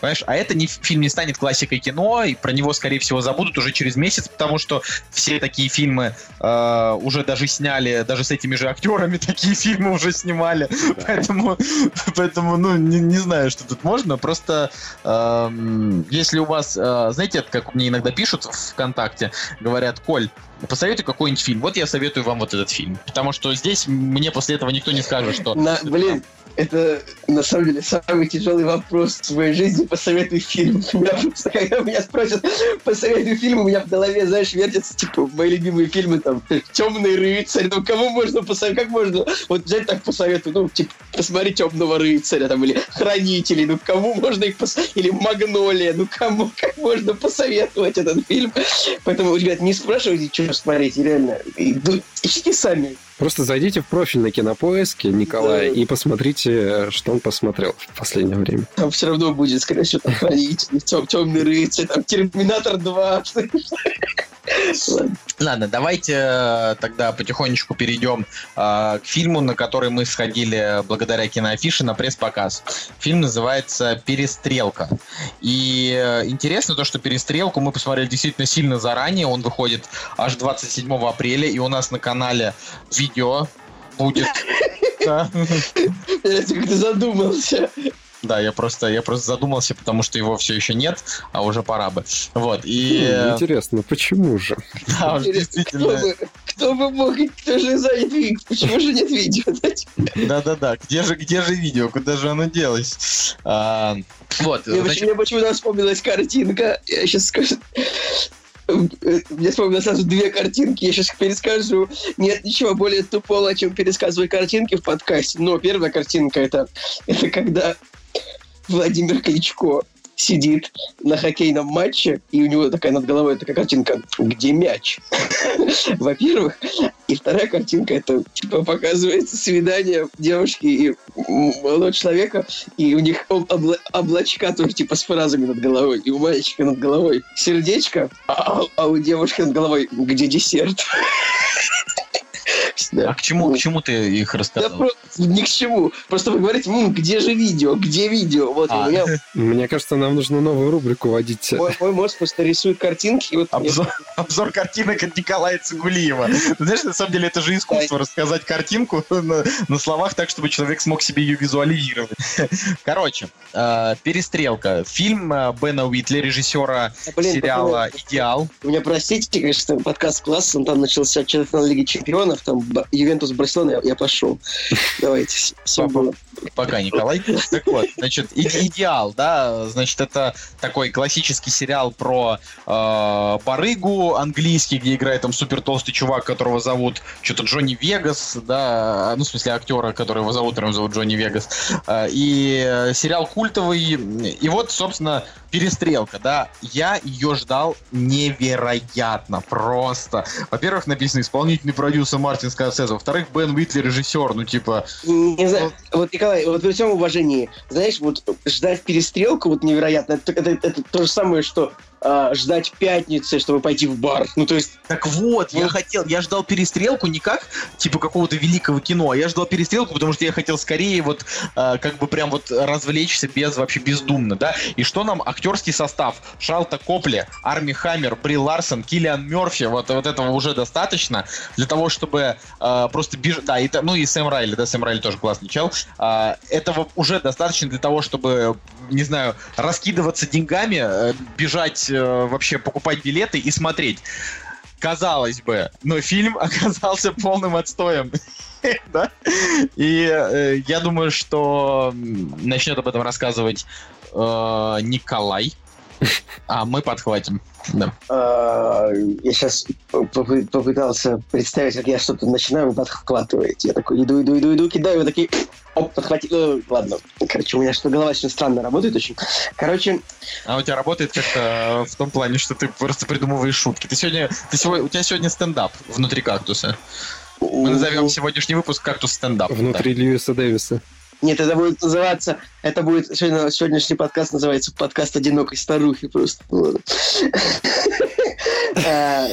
Понимаешь? А это не, фильм не станет классикой кино, и про него, скорее всего, забудут уже через месяц, потому что все такие фильмы э, уже даже сняли, даже с этими же актерами такие фильмы уже снимали. Поэтому, поэтому, ну, не, не знаю, что тут можно. Просто э, если у вас, э, знаете, как мне иногда пишут в ВКонтакте, говорят, Коль, посоветуй какой-нибудь фильм. Вот я советую вам вот этот фильм. Потому что здесь мне после этого никто не скажет, что... На, блин, это на самом деле самый тяжелый вопрос в своей жизни. Посоветуй фильм. Меня просто, когда меня спросят, посоветуй фильм, у меня в голове, знаешь, вертятся, типа, мои любимые фильмы, там, «Темный рыцарь», ну, кому можно посоветовать, как можно, вот взять так посоветую, ну, типа, посмотри «Темного рыцаря», там, или «Хранители», ну, кому можно их посоветовать, или «Магнолия», ну, кому, как можно посоветовать этот фильм. Поэтому, ребят, не спрашивайте, что смотреть, реально, ищите сами. Просто зайдите в профиль на кинопоиске Николая да. и посмотрите, что он посмотрел в последнее время. Там все равно будет, скорее всего, там хранитель, тем, темный рыцарь, там Терминатор 2. Ладно. Ладно, давайте э, тогда потихонечку перейдем э, к фильму, на который мы сходили благодаря киноафише на пресс-показ. Фильм называется «Перестрелка». И э, интересно то, что «Перестрелку» мы посмотрели действительно сильно заранее. Он выходит аж 27 апреля, и у нас на канале видео будет. Я как-то задумался. Да, я просто, я просто задумался, потому что его все еще нет, а уже пора бы. Вот, и... Хм, интересно, почему же? Да, действительно. Кто бы, кто бы мог, кто же занят, почему же нет видео? Да-да-да, где же, где же видео, куда же оно делось? А, вот. Мне, значит... мне почему-то вспомнилась картинка, я сейчас скажу, мне вспомнилось сразу две картинки, я сейчас перескажу. Нет ничего более тупого, чем пересказывать картинки в подкасте. Но первая картинка это, это когда Владимир Кличко сидит на хоккейном матче, и у него такая над головой такая картинка «Где мяч?». Во-первых. И вторая картинка, это типа показывается свидание девушки и молодого человека, и у них обла- облачка тоже типа с фразами над головой, и у мальчика над головой сердечко, а, а у девушки над головой «Где десерт?». Да. А к чему, к чему ты их рассказал? Да просто ни к чему. Просто вы говорите, М, где же видео, где видео? Вот а. меня... Мне кажется, нам нужно новую рубрику вводить. Мой, мой мозг просто рисует картинки. И вот обзор, мне... обзор картинок от Николая Цигулиева. знаешь, на самом деле это же искусство, рассказать картинку на, на словах так, чтобы человек смог себе ее визуализировать. Короче, э, «Перестрелка». Фильм э, Бена Уитли, режиссера а, блин, сериала «Идеал». У меня, простите, конечно, подкаст класс, он там начался четвертьфинал Лиги Чемпионов, там Ювентус Барселона, я, я пошел. Давайте. Пока, Николай. Так вот, значит, идеал, да, значит, это такой классический сериал про э, барыгу английский, где играет там супер толстый чувак, которого зовут что-то Джонни Вегас, да, ну, в смысле, актера, которого зовут, его зовут Джонни Вегас. Э, и сериал культовый. И вот, собственно, перестрелка, да, я ее ждал невероятно, просто. Во-первых, написано исполнительный продюсер Мартин Скорсезе, во-вторых, Бен Уитли режиссер, ну, типа... Не знаю, вот, вот Николай, вот при всем уважении, знаешь, вот ждать перестрелку вот невероятно, это, это, это то же самое, что э, ждать пятницы, чтобы пойти в бар. Ну, то есть... Так вот, я хотел, я ждал перестрелку не как, типа, какого-то великого кино, а я ждал перестрелку, потому что я хотел скорее вот, э, как бы прям вот развлечься без, вообще бездумно, да? И что нам актерский состав? Шалта Копли, Арми Хаммер, Бри Ларсон, Киллиан Мерфи, вот, вот этого уже достаточно для того, чтобы э, просто бежать, да, и, ну и Сэм Райли, да, Сэм Райли тоже классный чел, э, этого уже достаточно для того, чтобы, не знаю, раскидываться деньгами, э, бежать э, вообще покупать билеты и смотреть. казалось бы, но фильм оказался полным отстоем. да? И э, я думаю, что начнет об этом рассказывать э, Николай, а мы подхватим. Да. А, Я сейчас попытался представить, как я что-то начинаю, вы подхватываете. Я такой иду, иду, иду, иду, кидаю, вы такие, оп, подхватил. Ну, ладно. Короче, у меня что голова очень странно работает очень. Короче, А у тебя работает как-то в том плане, что ты просто придумываешь шутки. Ты сегодня, ты сегодня, у тебя сегодня стендап внутри кактуса. Мы назовем сегодняшний выпуск кактус стендап. Внутри Льюиса Дэвиса. Нет, это будет называться... Это будет... Сегодня, сегодняшний подкаст называется подкаст одинокой старухи просто. Ну. А,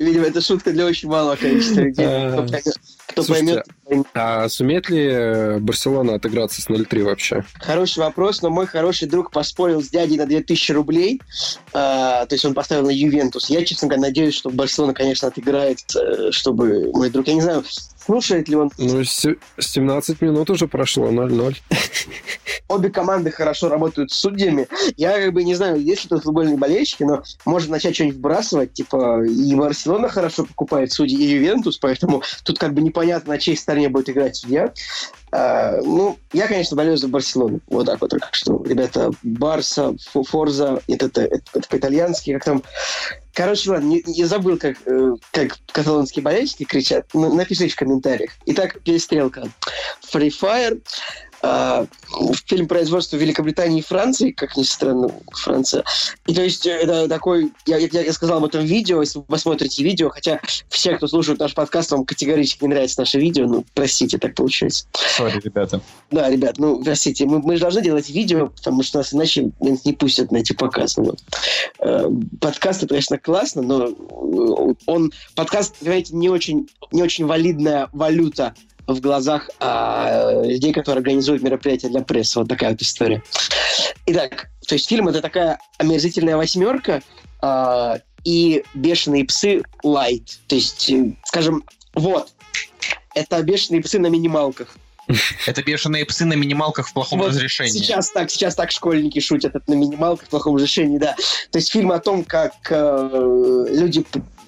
Видимо, это шутка для очень малого количества людей. Кто поймет- Кто поймет, А сумеет ли э, Барселона отыграться с 0-3 вообще? Хороший вопрос, но мой хороший друг поспорил с дядей на 2000 рублей. То есть он поставил на Ювентус. Я, честно говоря, надеюсь, что Барселона, конечно, отыграет, э, чтобы мой друг... Я не знаю, слушает ли он. Ну, се- 17 минут уже прошло, 0-0. Обе команды хорошо работают с судьями. Я как бы не знаю, есть ли тут футбольные болельщики, но можно начать что-нибудь вбрасывать. Типа и Барселона хорошо покупает судьи, и Ювентус, поэтому тут как бы непонятно, на чьей стороне будет играть судья. А, ну, я, конечно, болею за Барселону. Вот так вот. Так что, ребята, Барса, Фо- Форза, это, это, это по-итальянски, как там... Короче, ладно, не- я забыл, как, э, как каталонские болельщики кричат. Н- Напишите в комментариях. Итак, перестрелка. Free Fire. А, фильм производства Великобритании и Франции, как ни странно, Франция. И то есть это такой, я, я, я сказал об этом видео, если вы посмотрите видео, хотя все, кто слушает наш подкаст, вам категорически не нравится наше видео, ну, простите, так получается. Сори, ребята. Да, ребят, ну, простите, мы, мы же должны делать видео, потому что нас иначе не пустят на эти показы. Вот. Э, Подкаст, это, конечно, классно, но э, он, подкаст, понимаете, не очень, не очень валидная валюта в глазах а, людей, которые организуют мероприятия для прессы. Вот такая вот история. Итак, то есть фильм это такая омерзительная восьмерка а, и бешеные псы лайт. То есть, э, скажем, вот, это бешеные псы на минималках. Это бешеные псы на минималках в плохом Вот разрешении. Сейчас так, сейчас так школьники шутят это на минималках в плохом разрешении, да. То есть фильм о том, как э, люди,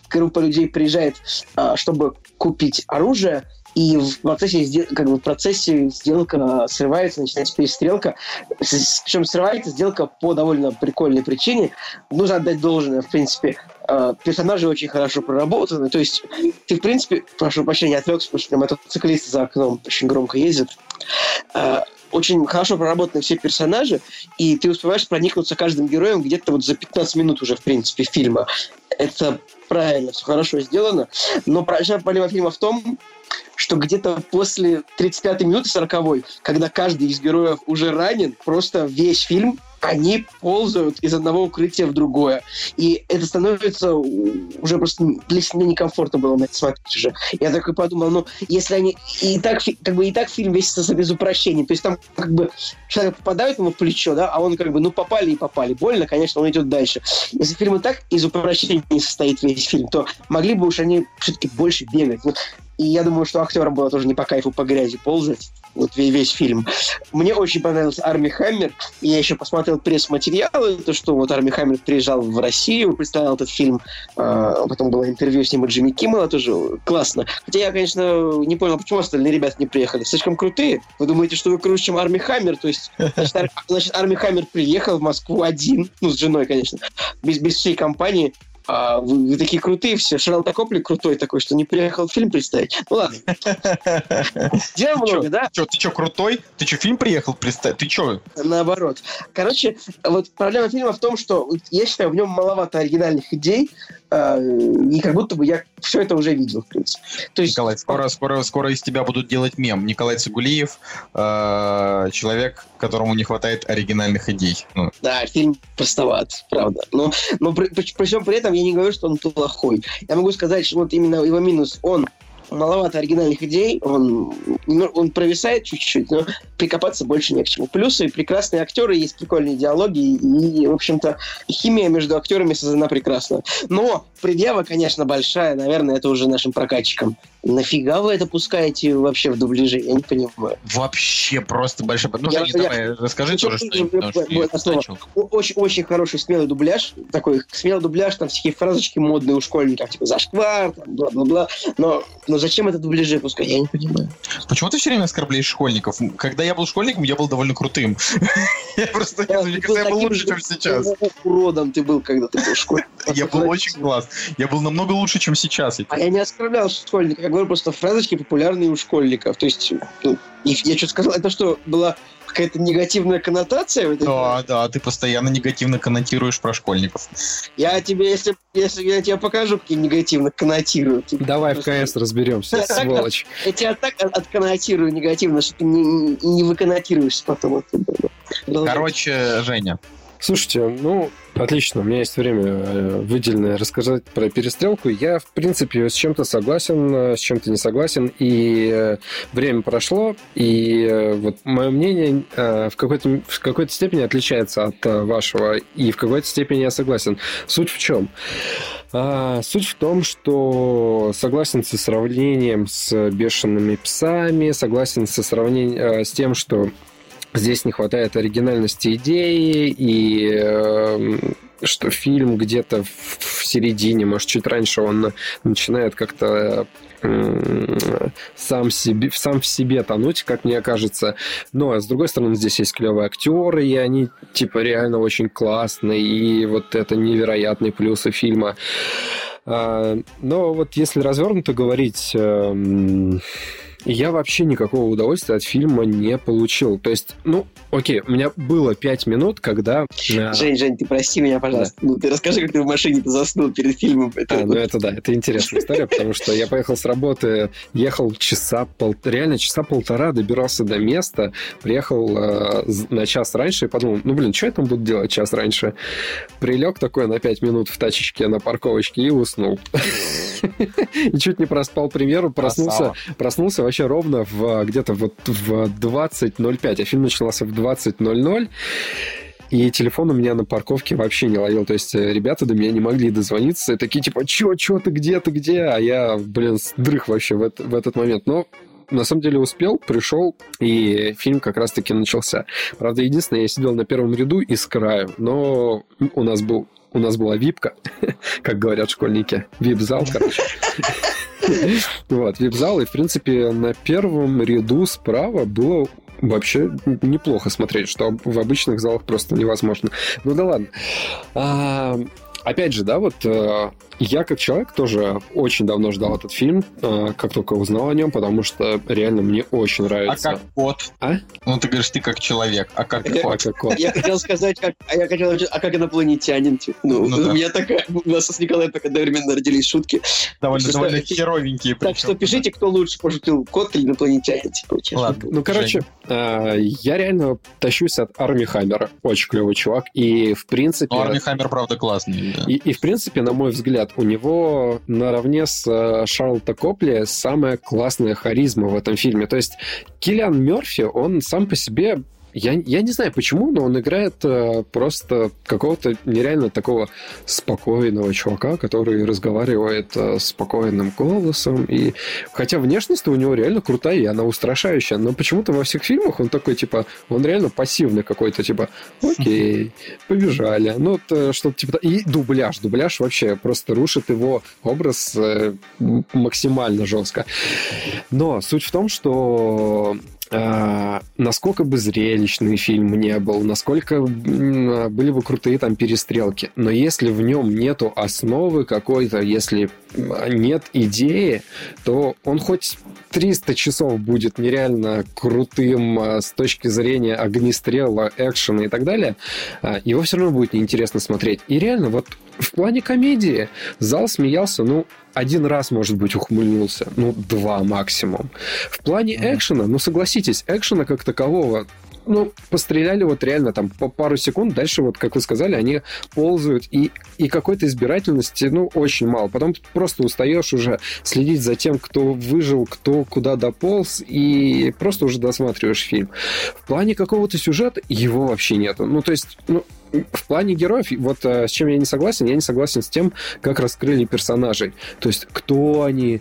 группа людей приезжает, э, чтобы купить оружие, и в процессе, как бы в процессе сделка срывается, начинается перестрелка. Причем срывается сделка по довольно прикольной причине. Нужно отдать должное, в принципе. э, Персонажи очень хорошо проработаны. То есть ты, в принципе, прошу прощения, отвлекся, потому что там мотоциклисты за окном очень громко ездят. Э, очень хорошо проработаны все персонажи, и ты успеваешь проникнуться каждым героем где-то вот за 15 минут уже, в принципе, фильма. Это правильно, все хорошо сделано. Но проблема фильма в том, что где-то после 35-й минуты 40 когда каждый из героев уже ранен, просто весь фильм они ползают из одного укрытия в другое. И это становится уже просто для меня некомфортно было на это смотреть уже. Я такой подумал, ну, если они... И так, как бы, и так фильм весь состоит из упрощений. То есть там как бы человек попадает ему в плечо, да, а он как бы, ну, попали и попали. Больно, конечно, он идет дальше. Если фильм и так из упрощений состоит весь фильм, то могли бы уж они все-таки больше бегать. Ну, и я думаю, что актерам было тоже не по кайфу по грязи ползать. Вот весь, фильм. Мне очень понравился Арми Хаммер. И Я еще посмотрел пресс-материалы, то, что вот Арми Хаммер приезжал в Россию, представлял этот фильм. А, потом было интервью с ним у Джимми Киммела, тоже классно. Хотя я, конечно, не понял, почему остальные ребята не приехали. Слишком крутые. Вы думаете, что вы круче, чем Арми Хаммер? То есть, значит, Ар- значит, Арми Хаммер приехал в Москву один, ну, с женой, конечно, без, без всей компании. А вы, вы такие крутые все. Шерлок Копли крутой такой, что не приехал фильм представить. Ну ладно. Дел много, да? Че, ты что, крутой? Ты что, фильм приехал представить? Ты что? Наоборот. Короче, вот проблема фильма в том, что я считаю, в нем маловато оригинальных идей, и как будто бы я все это уже видел, в принципе. То есть, Николай, скоро, скоро, скоро из тебя будут делать мем. Николай Цигулиев, э, человек, которому не хватает оригинальных идей. Ну, да, фильм простоват, правда. Но, но при, при- при всем при этом я не говорю, что он плохой. Я могу сказать, что вот именно его минус, он маловато оригинальных идей, он, ну, он провисает чуть-чуть, но прикопаться больше не к чему. Плюсы прекрасные актеры, есть прикольные диалоги, и, в общем-то, химия между актерами создана прекрасно. Но предъява, конечно, большая, наверное, это уже нашим прокатчикам. Нафига вы это пускаете вообще в дубляже? Я не понимаю. Вообще просто большой... Ну, Я- Женя, я- давай, расскажи тоже что-нибудь, Очень, очень хороший смелый дубляж. Такой смелый дубляж, там всякие фразочки модные у школьников, типа зашквар, там, бла-бла-бла. Но, но зачем это дубляже пускать? Я не понимаю. Почему ты все время оскорбляешь школьников? Когда я был школьником, я был довольно крутым. Я просто, кажется, я был лучше, чем сейчас. Уродом ты был, когда ты был в школе. Я был очень класс. Я был намного лучше, чем сейчас. А я не оскорблял школьников, говорю просто фразочки популярные у школьников. То есть, ну, я что сказал, это что, была какая-то негативная коннотация? в этой Да, да, ты постоянно негативно коннотируешь про школьников. Я тебе, если, если я тебе покажу, какие негативно коннотирую. ты Давай в просто- КС разберемся, сволочь. Я тебя так от- отконнотирую негативно, что ты не, не, выконнотируешься потом. Короче, Женя, Слушайте, ну, отлично, у меня есть время э, выделенное рассказать про перестрелку. Я, в принципе, с чем-то согласен, э, с чем-то не согласен, и э, время прошло, и вот мое мнение в какой-то, в какой-то степени отличается от вашего, и в какой-то степени я согласен. Суть в чем? А, суть в том, что согласен со сравнением с бешеными псами, согласен со сравнением с тем, что здесь не хватает оригинальности идеи и э, что фильм где-то в, середине, может, чуть раньше он начинает как-то сам, себе, сам в себе тонуть, как мне кажется. Но, с другой стороны, здесь есть клевые актеры, и они, типа, реально очень классные, и вот это невероятные плюсы фильма. А, Но вот если развернуто говорить, эм, я вообще никакого удовольствия от фильма не получил. То есть, ну, окей, у меня было пять минут, когда... Жень, Жень, ты прости меня, пожалуйста. Ну, ты расскажи, как ты в машине заснул перед фильмом. Это А, ну это да, это интересная история, потому что я поехал с работы, ехал часа пол, реально часа полтора, добирался до места, приехал э, на час раньше и подумал, ну блин, что я там буду делать час раньше? Прилег такой на пять минут в тачечке на парковочке и уснул. И чуть не проспал премьеру, проснулся, проснулся вообще ровно в где-то вот в 20.05, а фильм начинался в 20.00. И телефон у меня на парковке вообще не ловил. То есть э, ребята до меня не могли дозвониться. И такие типа, чё, чё ты, где ты, где? А я, блин, дрых вообще в, эт- в этот момент. Но на самом деле успел, пришел, и фильм как раз-таки начался. Правда, единственное, я сидел на первом ряду и с краю, но у нас был у нас была випка, как говорят школьники. Вип-зал, короче. Вот, вип-зал, и, в принципе, на первом ряду справа было вообще неплохо смотреть, что в обычных залах просто невозможно. Ну да ладно. А, опять же, да, вот э, я как человек тоже очень давно ждал этот фильм, э, как только узнал о нем, потому что реально мне очень а нравится. как кот? А? Ну, ты говоришь, ты как человек, а как Я- А кот? как он? Я хотел сказать, как, а я хотел, а как инопланетянин. типа. Ну, Ну да. у меня такая, у нас с Николаем так одновременно родились шутки. Довольно, Что- довольно херовенькие. Так что пишите, кто лучше пошутил, кот или инопланетянин. Типа. Ладно. Ну, короче, э, я реально тащусь от Арми Хаммера. Очень клевый чувак. И, в принципе... Ну, Арми Хаммер, правда, классный. да. И, и, в принципе, на мой взгляд, у него наравне с э, Шарлотта Копли самая классная харизма в этом фильме. То есть Киллиан Мерфи, он сам по себе... Я, я не знаю почему, но он играет э, просто какого-то нереально такого спокойного чувака, который разговаривает э, спокойным голосом. И хотя внешность у него реально крутая, и она устрашающая, но почему-то во всех фильмах он такой, типа, он реально пассивный какой-то, типа, окей, побежали. Ну, вот, э, что-то типа... И дубляж. Дубляж вообще просто рушит его образ э, максимально жестко. Но суть в том, что а, насколько бы зрелищный фильм не был, насколько м, были бы крутые там перестрелки. Но если в нем нету основы какой-то, если м, нет идеи, то он хоть 300 часов будет нереально крутым а, с точки зрения огнестрела, экшена и так далее, а, его все равно будет неинтересно смотреть. И реально, вот в плане комедии зал смеялся, ну, один раз, может быть, ухмыльнулся, ну, два максимум. В плане экшена, ну, согласитесь, экшена как такового ну, постреляли вот реально там по пару секунд, дальше вот, как вы сказали, они ползают, и, и какой-то избирательности, ну, очень мало. Потом просто устаешь уже следить за тем, кто выжил, кто куда дополз, и просто уже досматриваешь фильм. В плане какого-то сюжета его вообще нету. Ну, то есть, ну, в плане героев, вот э, с чем я не согласен, я не согласен с тем, как раскрыли персонажей. То есть, кто они,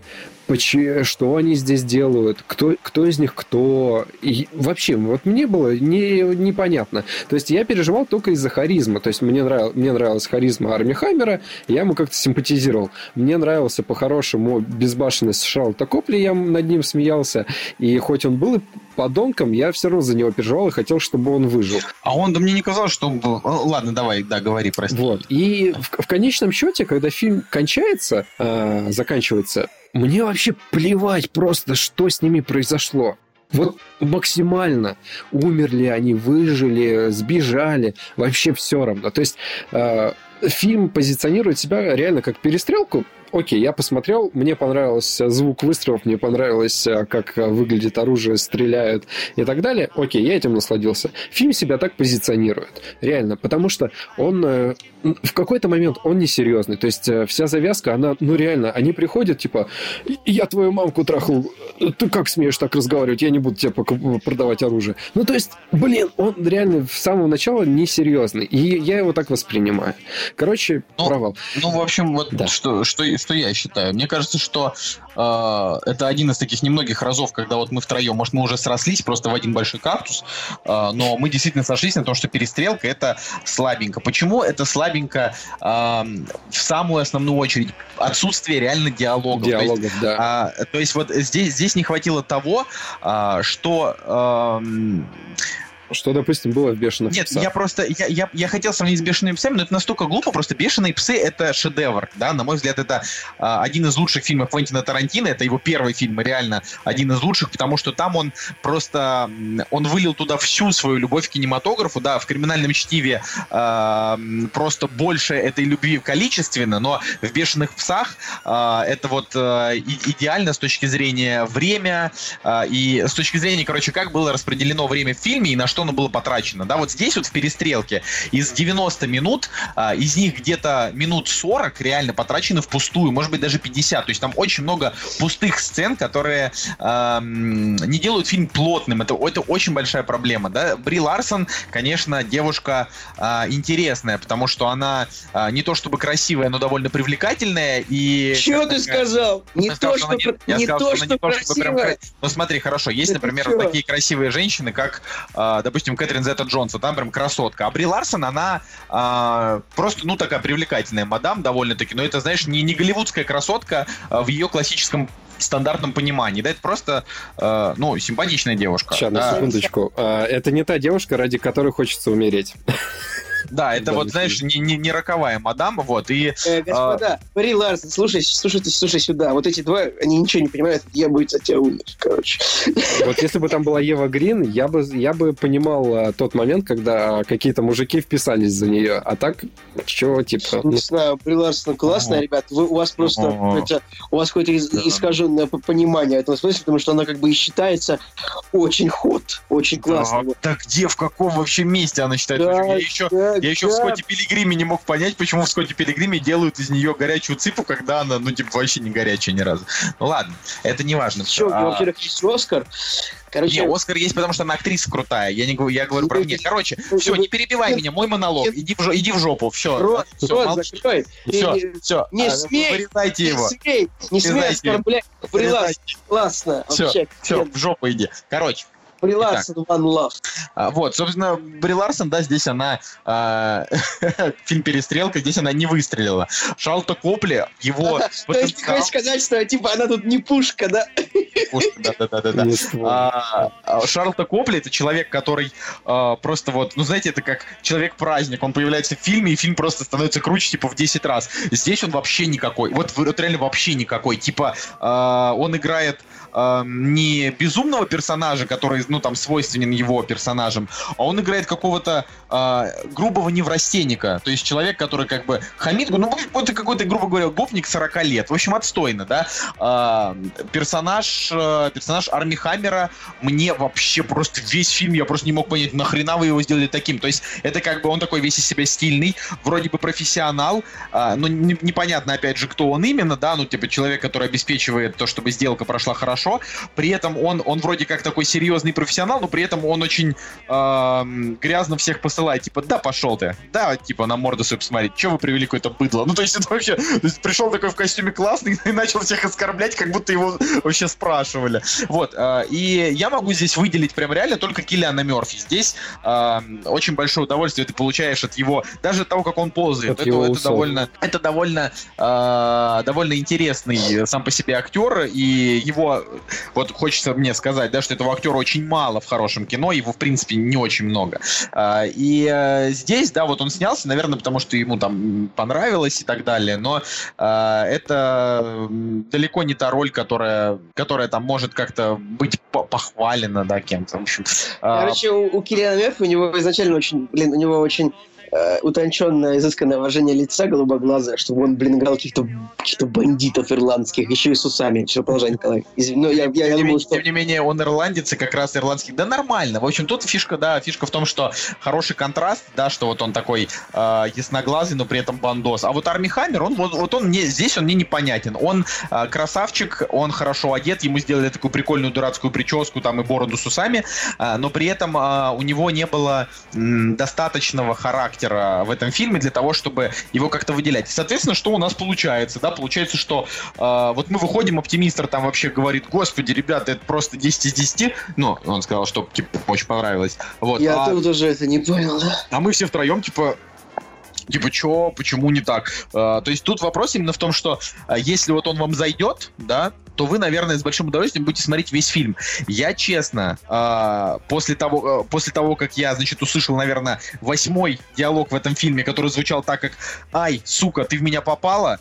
что они здесь делают, кто, кто из них кто. И вообще, вот мне было не, непонятно. То есть я переживал только из-за харизмы. То есть мне, нрав, мне нравилась харизма Арми Хаммера, я ему как-то симпатизировал. Мне нравился по-хорошему безбашенность Шарлта Копли, я над ним смеялся. И хоть он был подонком, я все равно за него переживал и хотел, чтобы он выжил. А он, да мне не казалось, что он был... Ладно, давай, да, говори, прости. Вот. И в, в конечном счете, когда фильм кончается, э, заканчивается, мне вообще плевать просто, что с ними произошло. Вот максимально. Умерли они, выжили, сбежали. Вообще все равно. То есть э, фильм позиционирует себя реально как перестрелку, окей, я посмотрел, мне понравился звук выстрелов, мне понравилось, э, как э, выглядит оружие, стреляют и так далее. Окей, я этим насладился. Фильм себя так позиционирует. Реально, потому что он э, в какой-то момент он несерьезный. То есть вся завязка, она, ну реально, они приходят, типа, я твою мамку трахал, ты как смеешь так разговаривать, я не буду тебе продавать оружие. Ну, то есть, блин, он реально с самого начала несерьезный. И я его так воспринимаю. Короче, ну, провал. Ну, в общем, вот да. что, что, что я считаю. Мне кажется, что э, это один из таких немногих разов, когда вот мы втроем, может, мы уже срослись просто в один большой кактус, э, но мы действительно сошлись на том, что перестрелка это слабенько. Почему это слабенько э, в самую основную очередь? Отсутствие реально диалогов. Диалогов, то есть, да. Э, то есть вот здесь, здесь не хватило того, э, что... Э, что, допустим, было в «Бешеных Нет, псах». я просто... Я, я, я хотел сравнить с «Бешеными псами», но это настолько глупо. Просто «Бешеные псы» — это шедевр, да? На мой взгляд, это а, один из лучших фильмов Квентина Тарантино. Это его первый фильм, реально один из лучших, потому что там он просто... Он вылил туда всю свою любовь к кинематографу, да, в «Криминальном чтиве» а, просто больше этой любви количественно, но в «Бешеных псах» а, это вот а, идеально с точки зрения время а, и с точки зрения, короче, как было распределено время в фильме и на что что оно было потрачено. Да, вот здесь вот в перестрелке из 90 минут, а, из них где-то минут 40 реально потрачены впустую, может быть даже 50. То есть там очень много пустых сцен, которые а, не делают фильм плотным. Это, это очень большая проблема. Да? Бри Ларсон, конечно, девушка а, интересная, потому что она а, не то чтобы красивая, но довольно привлекательная. И, Чего ты сказал? Не то, что, не то, что красивая. Ну смотри, хорошо, есть, например, вот такие красивые женщины, как, допустим, Кэтрин Зета Джонса, там прям красотка. А Бри Ларсон, она а, просто, ну, такая привлекательная мадам довольно-таки, но это, знаешь, не, не голливудская красотка а, в ее классическом стандартном понимании. Да, это просто, э, ну, симпатичная девушка. Сейчас, на секундочку. А, это не та девушка, ради которой хочется умереть. Да, это вот, знаешь, не, не, не роковая мадам, вот, и... Э, господа, а... Бри Ларсон, слушай, слушайте, слушай сюда, вот эти два, они ничего не понимают, я бы за тебя умер, короче. Вот если бы там была Ева Грин, я бы, я бы понимал а, тот момент, когда какие-то мужики вписались за нее, а так, что, типа... Не знаю, Бри Ларсон классная, ребят, вы, у вас просто это, у вас какое-то из, да. искаженное понимание этого смысла, потому что она как бы и считается очень ход, очень классно. Да, так где, в каком вообще месте она считается? Да, я еще, да, я еще да. в Скотте Пилигриме не мог понять, почему в Скотте Пилигриме делают из нее горячую цифру, когда она, ну, типа, вообще не горячая ни разу. Ну ладно, это не важно. Все, а... во-первых, есть Оскар. Короче... Не, Оскар есть, потому что она актриса крутая. Я не говорю, я говорю про мне. Короче, все, не перебивай меня, мой монолог. Иди в, иди в жопу, все. Рот, все, рот молчи. закрой. Все, все. Не а, смей. Вырезайте его. Не смей, не смей оскорблять. Классно. Все, все, в жопу иди. Короче, Бри Ларсон, One Love. А, вот, собственно, Бри Ларсон, да, здесь она, э, фильм «Перестрелка», здесь она не выстрелила. Шалта Копли, его... То есть ты хочешь сказать, что, типа, она тут не пушка, да? Пушка, да-да-да. А, Шарлта Копли — это человек, который просто вот, ну, знаете, это как человек-праздник. Он появляется в фильме, и фильм просто становится круче, типа, в 10 раз. Здесь он вообще никакой. Вот, вот реально вообще никакой. Типа, он играет не безумного персонажа, который, ну, там, свойственен его персонажам, а он играет какого-то э, грубого неврастенника, то есть человек, который как бы хамит, ну, это какой-то, грубо говоря, гопник 40 лет, в общем, отстойно, да. Э, персонаж, э, персонаж Арми Хаммера мне вообще просто весь фильм, я просто не мог понять, нахрена вы его сделали таким, то есть это как бы он такой весь из себя стильный, вроде бы профессионал, э, но не, непонятно, опять же, кто он именно, да, ну, типа, человек, который обеспечивает то, чтобы сделка прошла хорошо, при этом он, он вроде как такой серьезный профессионал, но при этом он очень э, грязно всех посылает, типа, да, пошел ты, да, типа, на морду свою посмотреть, что вы привели какое-то быдло, ну, то есть это вообще, то есть пришел такой в костюме классный и начал всех оскорблять, как будто его вообще спрашивали, вот, э, и я могу здесь выделить прям реально только Киллиана Мерфи, здесь э, очень большое удовольствие ты получаешь от его, даже от того, как он ползает, От это, его это усов. довольно, это довольно, э, довольно интересный сам по себе актер, и его, вот хочется мне сказать, да, что этого актера очень мало в хорошем кино, его, в принципе, не очень много. А, И э, здесь, да, вот он снялся, наверное, потому что ему там понравилось и так далее, но а, это далеко не та роль, которая, которая там может как-то быть по- похвалена, да, кем-то, в общем. А, Короче, у, у Киллиана Мерфи у него изначально очень, блин, у него очень э, утонченное, изысканное выражение лица, голубоглазое, чтобы он, блин, играл каких-то каких бандитов ирландских, еще и с усами. Все, продолжай, Николай. Извини, ну, я, я, я думал, что... тем не менее, он ирландец, и как раз ирландский. Да нормально. В общем, тут фишка, да, фишка в том, что хороший контраст, да, что вот он такой э, ясноглазый, но при этом бандос. А вот Арми Хаммер, он вот, вот он мне здесь он мне непонятен. Он э, красавчик, он хорошо одет, ему сделали такую прикольную дурацкую прическу, там и бороду с усами, э, но при этом э, у него не было м, достаточного характера в этом фильме для того, чтобы его как-то выделять. Соответственно, что у нас получается, да? Получается, что э, вот мы выходим, оптимистр там вообще говорит, господи, ребята, это просто 10 из 10. Ну, он сказал, что типа очень понравилось. Вот. Я а, тут уже это не понял, да? а мы все втроем, типа, Типа, чё, почему не так? А, то есть тут вопрос именно в том, что а, если вот он вам зайдет, да, то вы, наверное, с большим удовольствием будете смотреть весь фильм. Я, честно, а, после того, после того, как я, значит, услышал, наверное, восьмой диалог в этом фильме, который звучал так, как «Ай, сука, ты в меня попала»,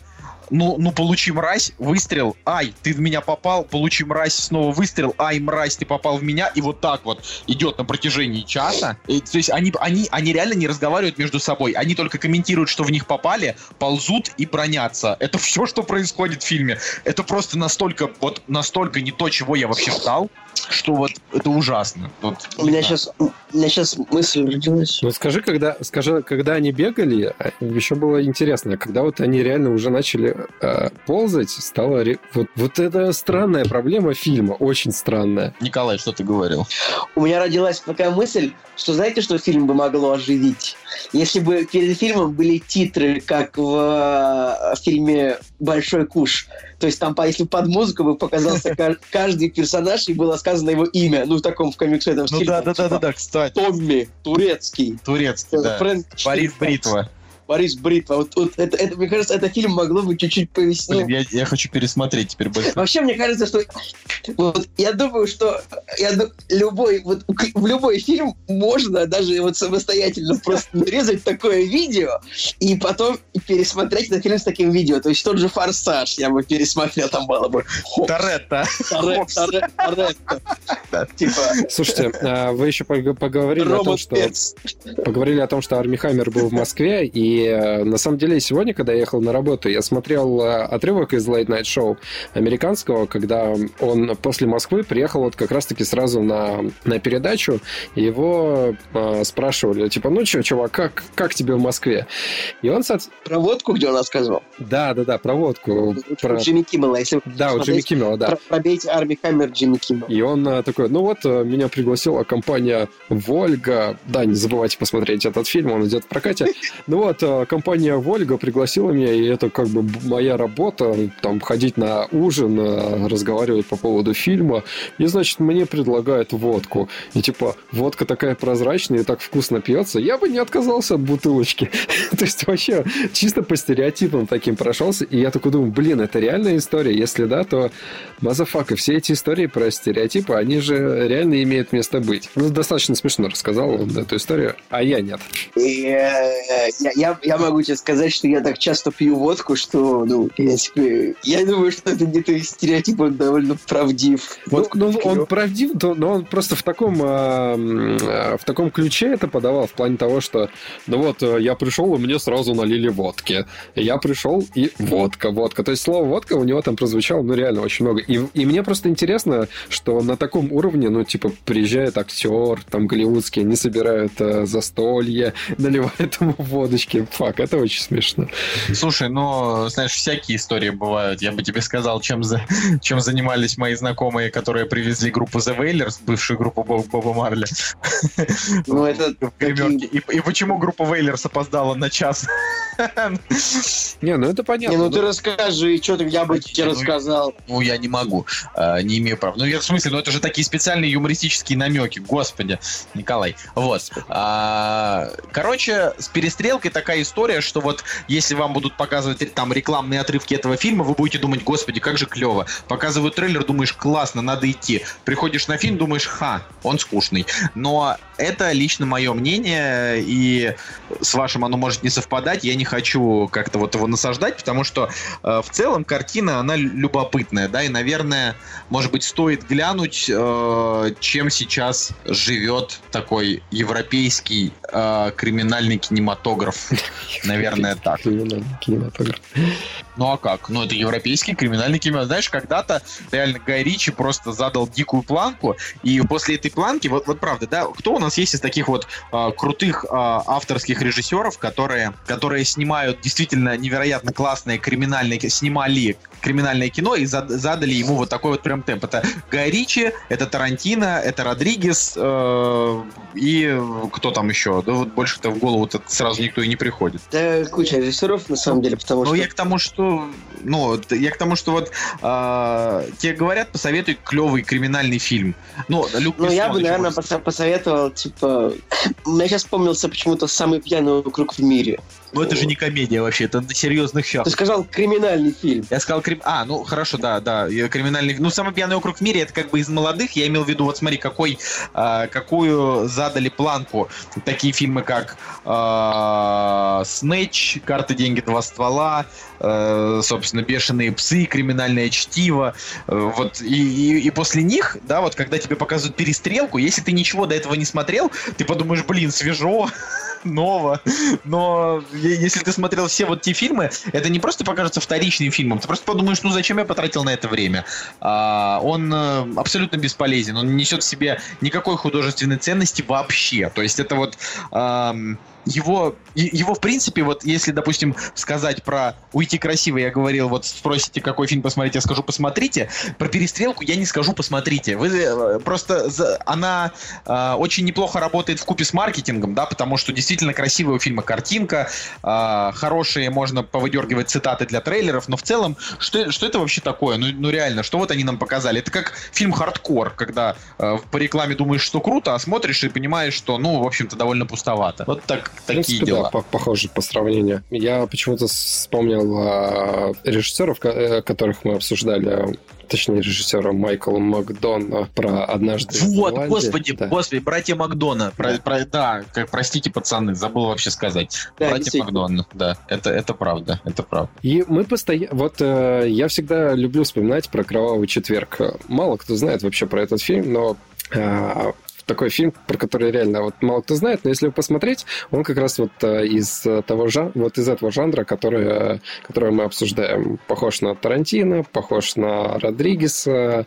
ну, ну, получи мразь, выстрел, ай, ты в меня попал, получи мразь, снова выстрел, ай, мразь, ты попал в меня, и вот так вот идет на протяжении часа. И, то есть они, они, они реально не разговаривают между собой, они только комментируют, что в них попали, ползут и бронятся. Это все, что происходит в фильме. Это просто настолько, вот настолько не то, чего я вообще ждал, что вот это ужасно. Вот, У меня сейчас, у меня сейчас мысль родилась. Ну скажи, когда, скажи, когда они бегали, а, еще было интересно, когда вот они реально уже начали э, ползать, стало ре- вот, вот это странная проблема фильма, очень странная. Николай, что ты говорил? У меня родилась такая мысль, что знаете, что фильм бы могло оживить? Если бы перед фильмом были титры, как в э, фильме «Большой куш». То есть там, по- если бы под музыку бы показался ка- каждый персонаж и было сказано его имя, ну, в таком в комиксовом Ну стиле. да, там, да, да, да, типа да, кстати. Томми, турецкий. Турецкий, да. Борис Бритва. Борис Бритва. Вот, вот это, это, мне кажется, это фильм могло бы чуть-чуть повести. Блин, я, я хочу пересмотреть теперь больше. Вообще, мне кажется, что вот, я думаю, что я, любой, вот, в любой фильм можно даже вот самостоятельно просто нарезать такое видео и потом пересмотреть этот фильм с таким видео. То есть тот же «Форсаж» я бы пересмотрел, там было бы Торетто. Торе- Торе- Торетто. Типа Слушайте, а вы еще пог- поговорили о том, что поговорили о том, что Арми Хаммер был в Москве, и э, на самом деле сегодня, когда я ехал на работу, я смотрел э, отрывок из Late Night Show американского, когда он после Москвы приехал вот как раз-таки сразу на, на передачу, его э, спрашивали, типа, ну что, чувак, как, как тебе в Москве? И он, соотс- Про водку, где он рассказывал? да, да, да, про водку, про... У Джимми Киммела. Если Да, у Джимми Киммела, да. про- Пробейте Арми Хаммер Джимми Киммел. И он э, такой, ну вот, э, меня пригласила компания Вольга. Да, не забывайте посмотреть этот фильм, он идет в прокате. Ну вот, э, компания Вольга пригласила меня, и это как бы моя работа, там, ходить на ужин, э, разговаривать по поводу фильма. И, значит, мне предлагают водку. И типа, водка такая прозрачная и так вкусно пьется. Я бы не отказался от бутылочки. То есть вообще чисто по стереотипам таким прошелся. И я такой думаю, блин, это реальная история? Если да, то motherfucker, все эти истории про стереотипы, они же реально имеют место быть. Ну, достаточно смешно рассказал эту историю, а я нет. Э, я, я я, я могу тебе сказать, что я так часто пью водку, что, ну, в принципе, я думаю, что это где-то стереотип, он довольно правдив. Вот, ну, пью. он правдив, но он просто в таком, а, в таком ключе это подавал, в плане того, что, ну вот, э, я пришел, и мне сразу налили водки. Я пришел, и водка, водка. То есть слово водка у него там прозвучало, ну, реально очень много. И, и мне просто интересно, что на таком уровне, ну, типа, приезжает актер, там, голливудский, они собирают э, застолье, наливают ему водочки. Фак, это очень смешно. Слушай, ну, знаешь, всякие истории бывают. Я бы тебе сказал, чем, за, чем занимались мои знакомые, которые привезли группу The Wailers, бывшую группу Боб- Боба Марли. Ну, это в гримерке. И, и почему группа Wailers опоздала на час? Не, ну это понятно. Не, ну ты расскажи, что ты, я бы тебе Ну, рассказал. Ну, я не могу, э, не имею права. Ну, я в смысле, ну это же такие специальные юмористические намеки, господи, Николай. Вот. А, короче, с перестрелкой такая история, что вот если вам будут показывать там рекламные отрывки этого фильма, вы будете думать, господи, как же клево. Показывают трейлер, думаешь, классно, надо идти. Приходишь на фильм, думаешь, ха, он скучный. Но это лично мое мнение, и с вашим оно может не совпадать. Я не хочу как-то вот его насаждать, потому что э, в целом картина, она лю- любопытная, да, и, наверное, может быть, стоит глянуть, э, чем сейчас живет такой европейский э, криминальный кинематограф. Наверное, так. Кинематограф. Ну а как? Ну это европейский криминальный кинематограф. Знаешь, когда-то реально Гай Ричи просто задал дикую планку, и после этой планки, вот, вот правда, да, кто у нас есть из таких вот а, крутых а, авторских режиссеров, которые, которые снимают действительно невероятно классное криминальное, ки- снимали криминальное кино и зад- задали ему вот такой вот прям темп. Это Гай Ричи, это Тарантино, это Родригес э, и кто там еще? Да вот больше-то в голову-то сразу никто и не приходит. Да, куча режиссеров, на самом деле, потому Ну, что... я к тому, что... Ну, т- я к тому, что вот а, тебе говорят, посоветуй клевый криминальный фильм. Ну, Люк Ну, я бы, наверное, посо- посоветовал, типа... Мне сейчас вспомнился почему-то самый пьяный округ в мире. Ну, это же не комедия вообще, это на серьезных щах. Ты сказал криминальный фильм. Я сказал крим... А, ну хорошо, да, да, криминальный. Ну, самый пьяный округ в мире это как бы из молодых. Я имел в виду, вот смотри, какой, а, какую задали планку такие фильмы, как а, Снэч, Карты, деньги, два ствола, э, собственно, Бешеные псы, Криминальное чтиво. Э, вот и, и, и после них, да, вот когда тебе показывают перестрелку, если ты ничего до этого не смотрел, ты подумаешь, блин, свежо, ново. Но если ты смотрел все вот те фильмы, это не просто покажется вторичным фильмом. Ты просто подумаешь, ну зачем я потратил на это время? А, он э, абсолютно бесполезен. Он не несет в себе никакой художественной ценности вообще. То есть это вот ам, его, его, в принципе, вот если, допустим, сказать про «Уйти красиво», я говорил, вот спросите, какой фильм посмотреть, я скажу «посмотрите». Про «Перестрелку» я не скажу «посмотрите». Вы э, просто... за- Она э, очень неплохо работает в купе с маркетингом, да, потому что действительно красивая у фильма картинка, э, хорошие, можно повыдергивать цитаты для трейлеров, но в целом, что, что это вообще такое? Ну, ну реально, что вот они нам показали? Это как фильм «Хардкор», когда э, по рекламе думаешь, что круто, а смотришь и понимаешь, что, ну, в общем-то, довольно пустовато. Вот так, такие принципе, дела. да, по- похоже по сравнению. Я почему-то вспомнил а, режиссеров, э, которых мы обсуждали, точнее, режиссера Майкла Макдона про «Однажды в Вот, Голландии». господи, Да. господи, братья Макдона. Про- Да. про- да, как, простите, пацаны, забыл вообще сказать. Да, братья. Макдона, да, это, это правда, это правда. И мы постоянно... Вот э, я всегда люблю вспоминать про «Кровавый четверг». Мало кто знает вообще про этот фильм, но э, такой фильм, про который реально вот мало кто знает, но если посмотреть, он как раз вот э, из э, того жан... вот из этого жанра, который, э, который мы обсуждаем. Похож на Тарантино, похож на Родригеса,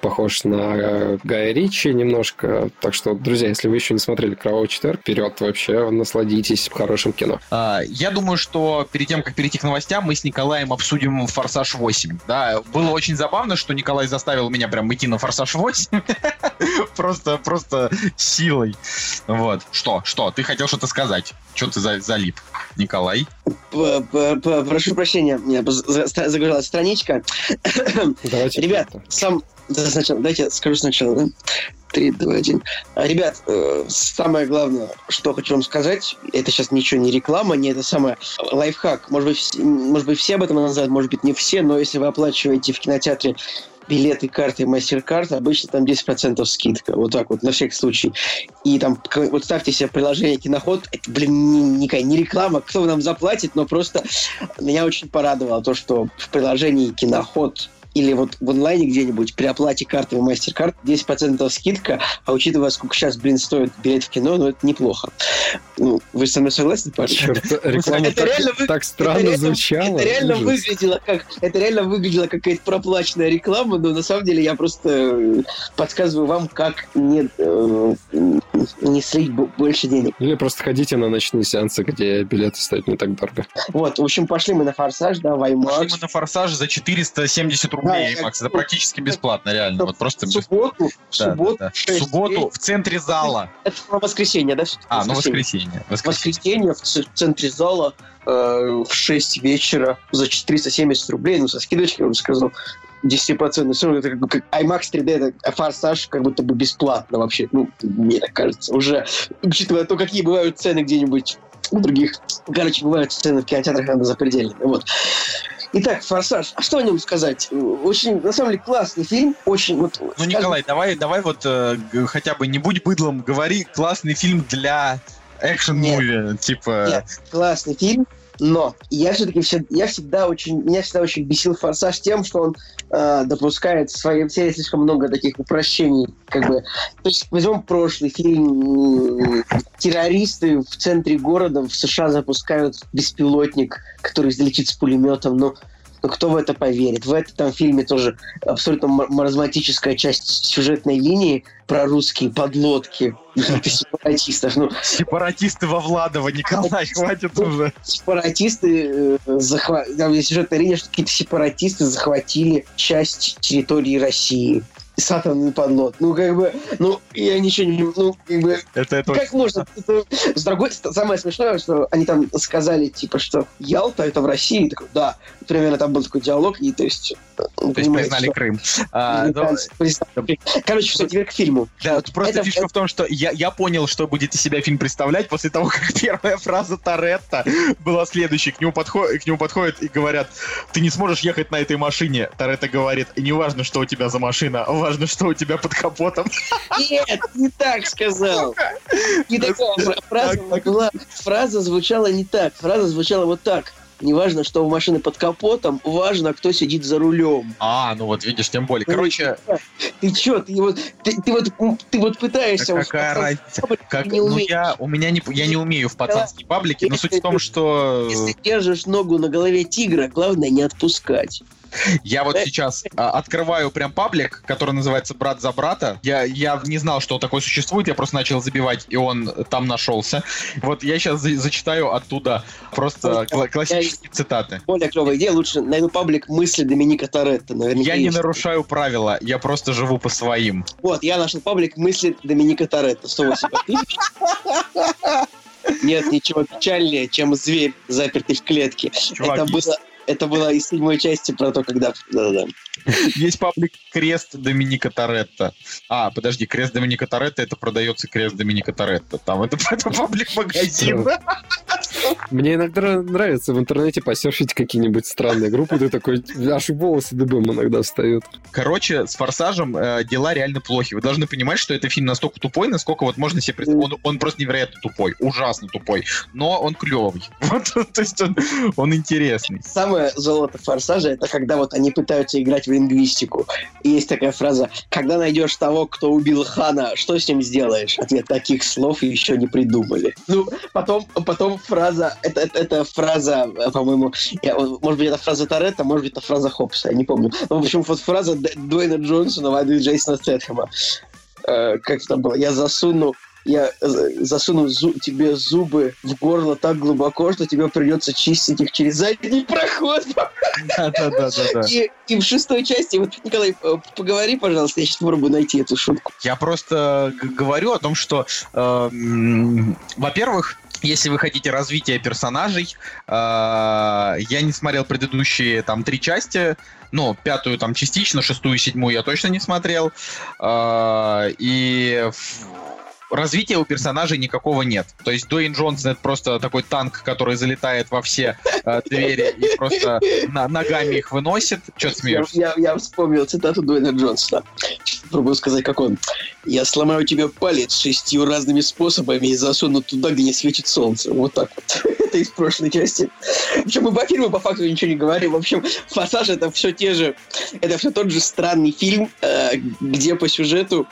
похож на Гая Ричи немножко. Так что, друзья, если вы еще не смотрели «Кровавый четверг», вперед вообще, насладитесь хорошим кино. А, Я думаю, что перед тем, как перейти к новостям, мы с Николаем обсудим «Форсаж 8». Да, было очень забавно, что Николай заставил меня прям идти на «Форсаж 8». Просто, просто силой. Вот. Что, что? Ты хотел что-то сказать? Что ты за- залип, Николай? Прошу прощения, у меня за- за- загрузилась страничка. Давайте Ребят, сам... да, сначала, дайте скажу сначала, да? Три, два, один. А, Ребят, э, самое главное, что хочу вам сказать, это сейчас ничего не реклама, не это самое лайфхак. Может быть, может быть, все об этом называют, может быть, не все, но если вы оплачиваете в кинотеатре билеты, карты, мастер-карт, обычно там 10% скидка. Вот так вот, на всякий случай. И там, вот ставьте себе приложение Киноход. Это, блин, не, не реклама, кто нам заплатит, но просто меня очень порадовало то, что в приложении Киноход или вот в онлайне где-нибудь при оплате карты мастер-карт 10% скидка, а учитывая, сколько сейчас, блин, стоит билет в кино, ну, это неплохо. Ну, вы со мной согласны, парни? Черт, реклама Это реально так, вы- так странно это реально- звучала. Это реально Ужас. выглядело как это реально выглядело как какая-то проплаченная реклама, но на самом деле я просто э, подсказываю вам, как не, э, не слить бо- больше денег. Или просто ходите на ночные сеансы, где билеты стоят не так дорого. Вот, в общем, пошли мы на форсаж, да, в Пошли мы на форсаж за 470 рублей, Да, я- Макс. Это практически бесплатно, реально. Вот просто В субботу, в субботу, в субботу в центре зала. Это воскресенье, да? А, ну воскресенье. воскресенье. В центре зала э, в 6 вечера за 470 рублей, ну, со скидочкой, я уже сказал, 10%. Все равно это как IMAX 3D, это форсаж как будто бы бесплатно вообще, ну, мне так кажется. Уже, учитывая то, какие бывают цены где-нибудь у других. Короче, бывают цены в кинотеатрах, надо запредельные. Вот. Итак, «Форсаж». А что о нем сказать? Очень, на самом деле, классный фильм. Очень, вот, Ну, скажем, Николай, давай, давай вот э, хотя бы не будь быдлом, говори классный фильм для экшен-муви, типа... Нет. классный фильм, но я все-таки я всегда очень, меня всегда очень бесил Форсаж тем, что он э, допускает в своей серии слишком много таких упрощений, как бы. То есть возьмем прошлый фильм, м, террористы в центре города в США запускают беспилотник, который летит с пулеметом, но но кто в это поверит? В этом фильме тоже абсолютно мар- маразматическая часть сюжетной линии про русские подлодки сепаратистов. Ну, Сепаратисты во Владово, Николай, хватит уже. сепаратисты, э, захва... там есть сюжетная линия, что какие-то сепаратисты захватили часть территории России. С атомный подлот. Ну, как бы, ну, я ничего не... Ну, как бы, Это, это как можно? Это- С другой стороны, самое смешное, что они там сказали, типа, что Ялта это в России. Такой, да. Примерно там был такой диалог, и то есть... ну, То есть признали Крым. А, ну, американцы признали. Короче, все, теперь к фильму. Да, просто Это- фишка в том, что я, я понял, что будет из себя фильм представлять после того, как первая фраза Торетто была следующей. К нему, подход, к нему подходят и говорят, ты не сможешь ехать на этой машине. Торетто говорит, не важно, что у тебя за машина, важно, что у тебя под капотом. Нет, не так сказал. Не такая фра- фраза была. Фраза звучала не так. Фраза звучала вот так. Неважно, что у машины под капотом, важно, кто сидит за рулем. А, ну вот видишь, тем более. Короче, Ты чё, ты вот, ты, ты вот, ты вот пытаешься... какая разница? Как, не ну, я, у меня не, я не умею в пацанские паблики, но суть в том, что Если держишь ногу на голове тигра, главное не отпускать. Я вот сейчас а, открываю прям паблик, который называется «Брат за брата». Я, я не знал, что такой существует, я просто начал забивать, и он там нашелся. Вот я сейчас за- зачитаю оттуда просто кла- классические цитаты. Более клевая идея, лучше найду паблик мысли Доминика Торетто. Наверняка Я не есть. нарушаю правила, я просто живу по своим. Вот, я нашел паблик мысли Доминика Торетто. 108 подписчиков. Нет ничего печальнее, чем зверь, запертый в клетке. Чувак, это, было, это было из седьмой части про то, когда... Да-да-да. есть паблик «Крест Доминика Торетто». А, подожди, «Крест Доминика Торетто» это продается «Крест Доминика Торетто». Там это, это паблик-магазин. Мне иногда нравится в интернете посерфить какие-нибудь странные группы, ты такой, аж волосы дыбом иногда встают. Короче, с «Форсажем» э, дела реально плохи. Вы должны понимать, что это фильм настолько тупой, насколько вот можно себе представить. Он, он просто невероятно тупой, ужасно тупой, но он клевый. Вот, то есть он, он интересный. Самое золото форсажа это когда вот они пытаются играть в лингвистику. И есть такая фраза: когда найдешь того, кто убил Хана, что с ним сделаешь? Ответ: таких слов еще не придумали. Ну, потом, потом фраза, это, это, это фраза, по-моему, может быть, это фраза Торетто, может быть, это фраза Хопса, я не помню. Ну, в общем, вот фраза Дуэйна Джонсона в адрес Джейсона Стэтхэма. Э, как там было? Я засуну я э, засуну зу- тебе зубы в горло так глубоко, что тебе придется чистить их через задний проход. Да-да-да-да. И, и в шестой части, вот, Николай, э, поговори, пожалуйста, я сейчас попробую найти эту шутку. Я просто г- говорю о том, что, э, во-первых, если вы хотите развития персонажей, э, я не смотрел предыдущие там три части, ну, пятую там частично, шестую и седьмую я точно не смотрел. Э, и развития у персонажей никакого нет. То есть Дуэйн Джонсон это просто такой танк, который залетает во все э, двери и просто на, ногами их выносит. Че ты Я, смеешься? я, я вспомнил цитату Дуэйна Джонсона. Пробую сказать, как он. «Я сломаю тебе палец шестью разными способами и засуну туда, где не светит солнце». Вот так вот. Это из прошлой части. Причем мы по фильму по факту ничего не говорим. В общем, «Форсаж» — это все те же... Это все тот же странный фильм, э, где по сюжету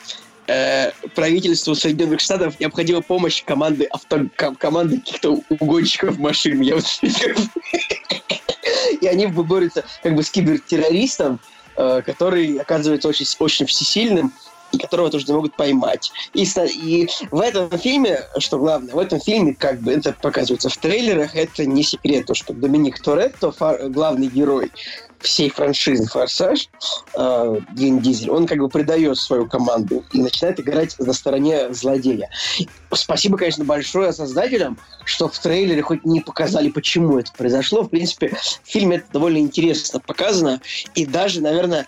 э, правительству Соединенных Штатов необходима помощь команды авто, ком- команды каких-то угонщиков машин. Я вот и они борются как бы с кибертеррористом, э, который оказывается очень, очень всесильным которого тоже не могут поймать. И, и в этом фильме, что главное, в этом фильме, как бы это показывается в трейлерах, это не секрет, то, что Доминик Торетто, фа- главный герой всей франшизы «Форсаж», э, Дизель, он как бы предает свою команду и начинает играть на стороне злодея. Спасибо, конечно, большое создателям, что в трейлере хоть не показали, почему это произошло. В принципе, в фильме это довольно интересно показано, и даже, наверное,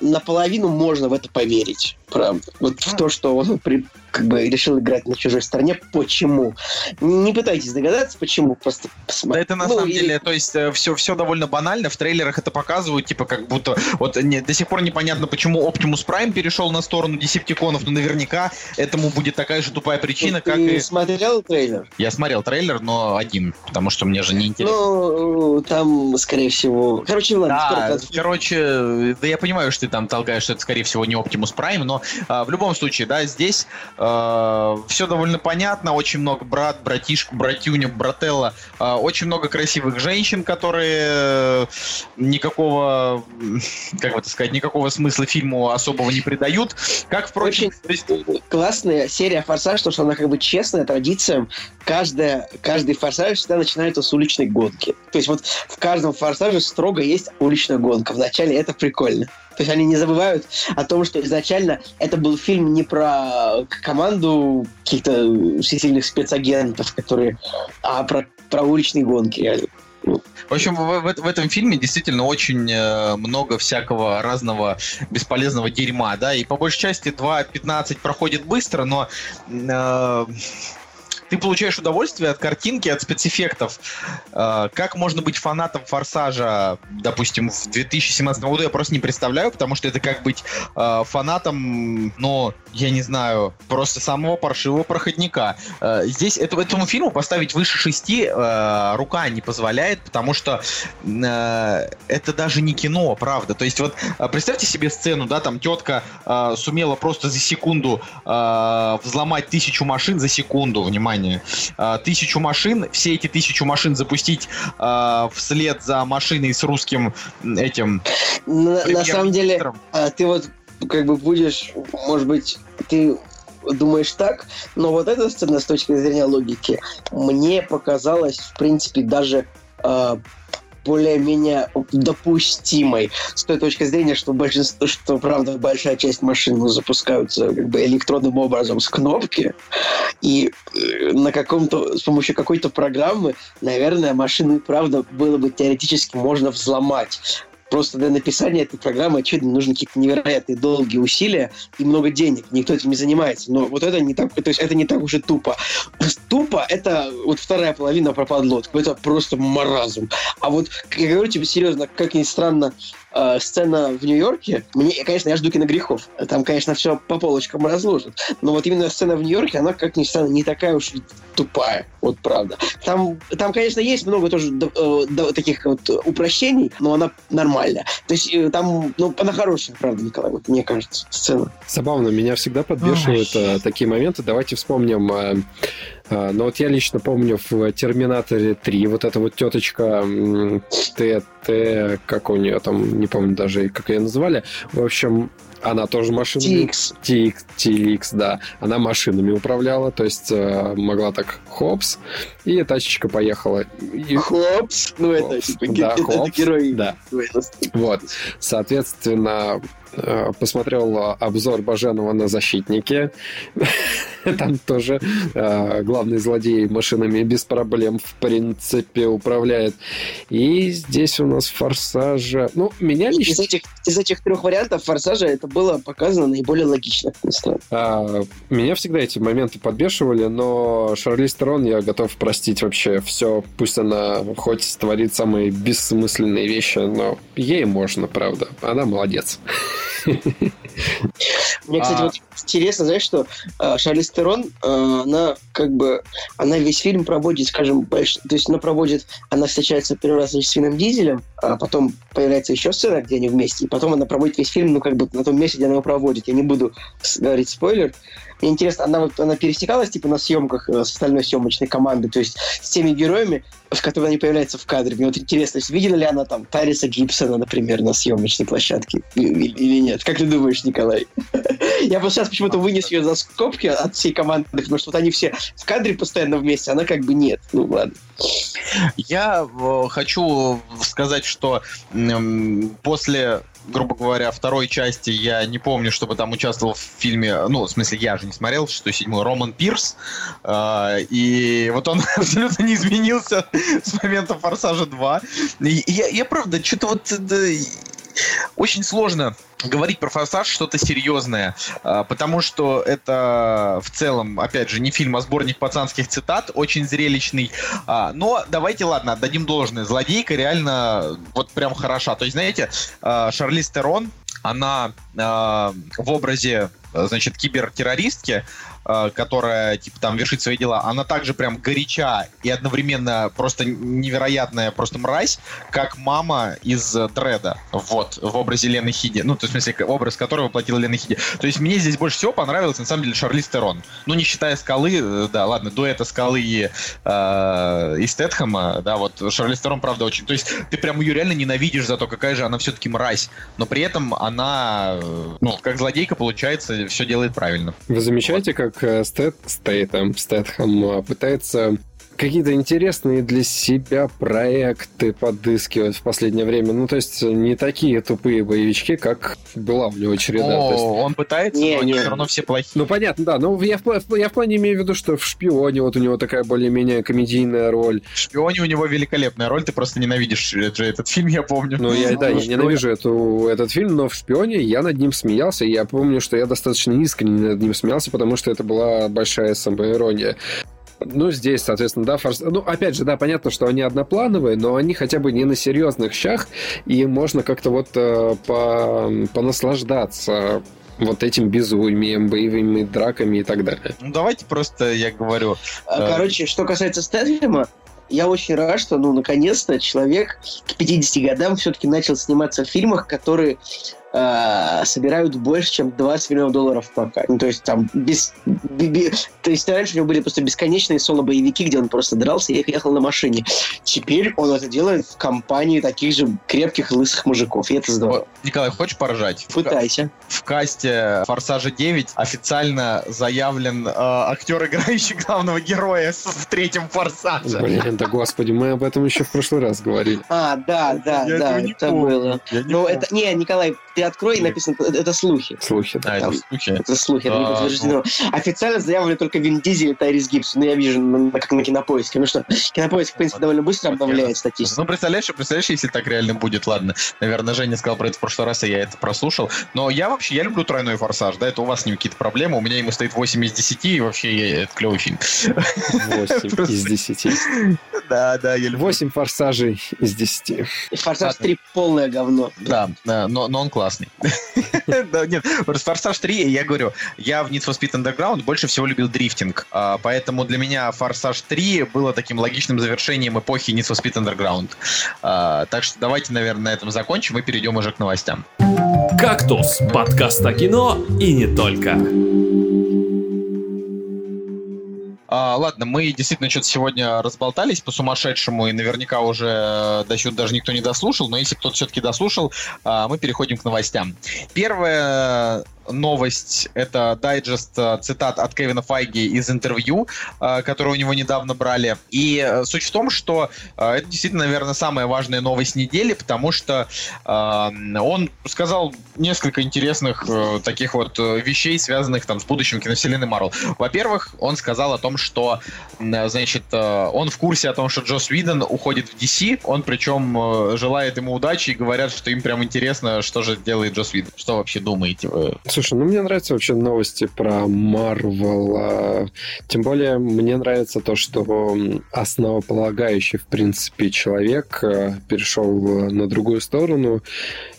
наполовину можно в это поверить. Правда. Вот в то, что он при- как бы решил играть на чужой стороне. Почему? Не пытайтесь догадаться, почему. Просто Да посмотрите. это на Ну, самом и- деле, то есть все, все довольно банально. В трейлерах это показывают, типа как будто вот не- до сих пор непонятно, почему Optimus Prime перешел на сторону Десептиконов, но наверняка этому будет такая же тупая причина, Ты как и... смотрел трейлер? Я смотрел трейлер, но один, потому что мне же не интересно. Ну, там, скорее всего... Короче, ладно, Да, короче, да я понимаю, что ты там толкаешь, что это, скорее всего, не Optimus Prime, но а, в любом случае, да, здесь все довольно понятно, очень много брат, братишка, братюня, брателла, а, очень много красивых женщин, которые э, никакого, как бы это сказать, никакого смысла фильму особого не придают. Как, впрочем, Очень есть, классная серия «Форсаж», потому что она как бы честная традиция. Каждая, каждый «Форсаж» всегда начинается с уличной гонки. То есть вот в каждом «Форсаже» строго есть уличная гонка. Вначале это прикольно. То есть они не забывают о том, что изначально это был фильм не про команду каких-то всесильных спецагентов, которые, а про, про уличные гонки, реально. В общем, в, в- в этом фильме действительно очень э, много всякого разного бесполезного дерьма, да, и по большей части 2.15 проходит быстро, но э, ты получаешь удовольствие от картинки, от спецэффектов. Э, как можно быть фанатом Форсажа, допустим, в 2017 году, я просто не представляю, потому что это как быть э, фанатом, ну, я не знаю, просто самого паршивого проходника. Э, здесь это, этому фильму поставить выше шести рука не позволяет, потому что это даже не кино, правда. То есть вот представьте себе сцену, да, там тетка сумела просто за секунду взломать тысячу машин за секунду, внимание, Э, тысячу машин, все эти тысячу машин запустить э, вслед за машиной с русским этим На, на самом деле, а, ты вот как бы будешь, может быть, ты думаешь так, но вот эта сцена с точки зрения логики мне показалась, в принципе, даже а, более-менее допустимой с той точки зрения, что большинство, что правда большая часть машин ну, запускаются как бы электронным образом с кнопки, и э, на каком-то с помощью какой-то программы, наверное, машину и правда было бы теоретически можно взломать. Просто для написания этой программы, очевидно, нужны какие-то невероятные долгие усилия и много денег. Никто этим не занимается. Но вот это не так, то есть это не так уж и тупо. Тупо это вот вторая половина про подлодку. Это просто маразм. А вот, я говорю тебе серьезно, как ни странно, э, сцена в Нью-Йорке, мне, конечно, я жду киногрехов. Там, конечно, все по полочкам разложат. Но вот именно сцена в Нью-Йорке, она, как ни странно, не такая уж и тупая. Вот правда. Там, там конечно, есть много тоже э, д- таких вот упрощений, но она нормальная. То есть э, там, ну, она хорошая, правда, Николай, вот мне кажется, сцена. Забавно, меня всегда подбешивают э, такие моменты. Давайте вспомним. э, э, ну вот я лично помню в «Терминаторе 3» вот эта вот теточка м, Т, Т, как у нее там, не помню даже, как ее называли. В общем, она тоже машинами... Тикс. Тикс, Тикс, да. Она машинами управляла, то есть э, могла так хопс, и тачечка поехала. И- Хопс. Ну, это, Хопс, типа, да, это Хопс, герой. да. Вот. Соответственно, э, посмотрел обзор Баженова на «Защитники». Там тоже э, главный злодей машинами без проблем, в принципе, управляет. И здесь у нас «Форсажа». Ну, меня лично... Из этих, из этих трех вариантов «Форсажа» это было показано наиболее логично. А, меня всегда эти моменты подбешивали, но Шарли Стерон я готов простить вообще все. Пусть она хоть творит самые бессмысленные вещи, но ей можно, правда. Она молодец. Мне, кстати, а... вот интересно, знаешь, что э, Шарли Стерон, э, она как бы, она весь фильм проводит, скажем, больш... то есть она проводит, она встречается первый раз с Вином Дизелем, а потом появляется еще сцена, где они вместе, и потом она проводит весь фильм, ну, как бы на том месте, где она его проводит. Я не буду говорить спойлер, мне интересно, она вот она пересекалась типа на съемках э, с остальной съемочной командой, то есть с теми героями, с которыми они появляются в кадре. Мне вот интересно, есть, видела ли она там Тариса Гибсона, например, на съемочной площадке или, нет? Как ты думаешь, Николай? Я бы сейчас почему-то вынес ее за скобки от всей команды, потому что вот они все в кадре постоянно вместе, она как бы нет. Ну ладно. Я э, хочу сказать, что после грубо говоря, второй части я не помню, чтобы там участвовал в фильме, ну, в смысле, я же не смотрел, что седьмой, Роман Пирс, э, и вот он абсолютно не изменился с момента «Форсажа 2». И я, я правда, что-то вот да, очень сложно говорить про «Форсаж» что-то серьезное, а, потому что это в целом, опять же, не фильм, а сборник пацанских цитат, очень зрелищный. А, но давайте, ладно, отдадим должное. Злодейка реально вот прям хороша. То есть, знаете, а, Шарлиз Терон, она в образе, значит, кибертеррористки, которая, типа, там вершит свои дела, она также прям горяча и одновременно просто невероятная просто мразь, как мама из Дреда, вот, в образе Лены Хиди. Ну, то есть, в смысле, образ которого воплотила Лена Хиди. То есть, мне здесь больше всего понравилось, на самом деле, Шарлиз Терон. Ну, не считая Скалы, э, да, ладно, этого Скалы и, э, и Стэтхэма, да, вот, Шарлиз Терон, правда, очень... То есть, ты прям ее реально ненавидишь за то, какая же она все-таки мразь. Но при этом она, э, ну, как злодейка, получается, все делает правильно. Вы замечаете, как как э, Стэт, Стейтом, Стэтхэм пытается какие-то интересные для себя проекты подыскивать в последнее время. Ну, то есть не такие тупые боевички, как была у него череда. О, есть... он пытается, не, но не. все равно все плохие. Ну, понятно, да. Но я, я в плане имею в виду, что в «Шпионе» вот у него такая более-менее комедийная роль. В «Шпионе» у него великолепная роль, ты просто ненавидишь этот фильм, я помню. Ну, я, да, я ненавижу эту, этот фильм, но в «Шпионе» я над ним смеялся, и я помню, что я достаточно искренне над ним смеялся, потому что это была большая самоирония. Ну, здесь, соответственно, да, форс... Ну, опять же, да, понятно, что они одноплановые, но они хотя бы не на серьезных щах, и можно как-то вот э, по... понаслаждаться вот этим безумием, боевыми драками и так далее. Ну, давайте просто, я говорю... А, э... Короче, что касается Стэтхэма, я очень рад, что, ну, наконец-то человек к 50 годам все-таки начал сниматься в фильмах, которые э, собирают больше, чем 20 миллионов долларов пока. Ну, то есть там без, без... То есть раньше у него были просто бесконечные соло-боевики, где он просто дрался и ехал на машине. Теперь он это делает в компании таких же крепких лысых мужиков, и это здорово. Вот, Николай, хочешь поражать? Пытайся. В касте «Форсажа 9» официально заявлен э, актер, играющий главного героя в третьем «Форсаже». Блин, да господи, мы об этом еще в прошлый раз говорили. А, да, да, Я да, это помню. было. Ну, это... Не, Николай, ты ты открой, и написано, это, слухи. Слухи, да. Там, это слухи. Это слухи, это не подтверждено. Ну... Официально заявлены только Вин Дизель и Тайрис Гибс. Ну, я вижу, на, как на Кинопоиске. Ну что, Кинопоиск, в принципе, довольно быстро обновляет статистику. Ну, представляешь, представляешь, если так реально будет, ладно. Наверное, Женя сказал про это в прошлый раз, и я это прослушал. Но я вообще, я люблю тройной форсаж, да, это у вас с ним какие-то проблемы, у меня ему стоит 8 из 10, и вообще я, это клевый фильм. 8 из 10. Да, да, я люблю. 8 форсажей из 10. Форсаж 3 полное говно. Да, но, но он классный. Да, нет, Форсаж 3, я говорю, я в Need for Speed Underground больше всего любил дрифтинг, а, поэтому для меня Форсаж 3 было таким логичным завершением эпохи Need for Speed Underground. А, так что давайте, наверное, на этом закончим и перейдем уже к новостям. «Кактус» — подкаст о кино и не только. А, ладно, мы действительно что-то сегодня разболтались по-сумасшедшему, и наверняка уже э, до сюда даже никто не дослушал, но если кто-то все-таки дослушал, а, мы переходим к новостям. Первая новость, это дайджест э, цитат от Кевина Файги из интервью, э, которое у него недавно брали. И э, суть в том, что это действительно, наверное, самая важная новость недели, потому что он сказал несколько интересных таких вот вещей, связанных там с будущим киновселенной Марвел. Во-первых, он сказал о том, что, значит, он в курсе о том, что Джос Уидон уходит в DC, он причем желает ему удачи и говорят, что им прям интересно, что же делает Джос Уидон. Что вообще думаете вы? Слушай, ну мне нравятся вообще новости про Марвел. А, тем более мне нравится то, что основополагающий, в принципе, человек а, перешел на другую сторону.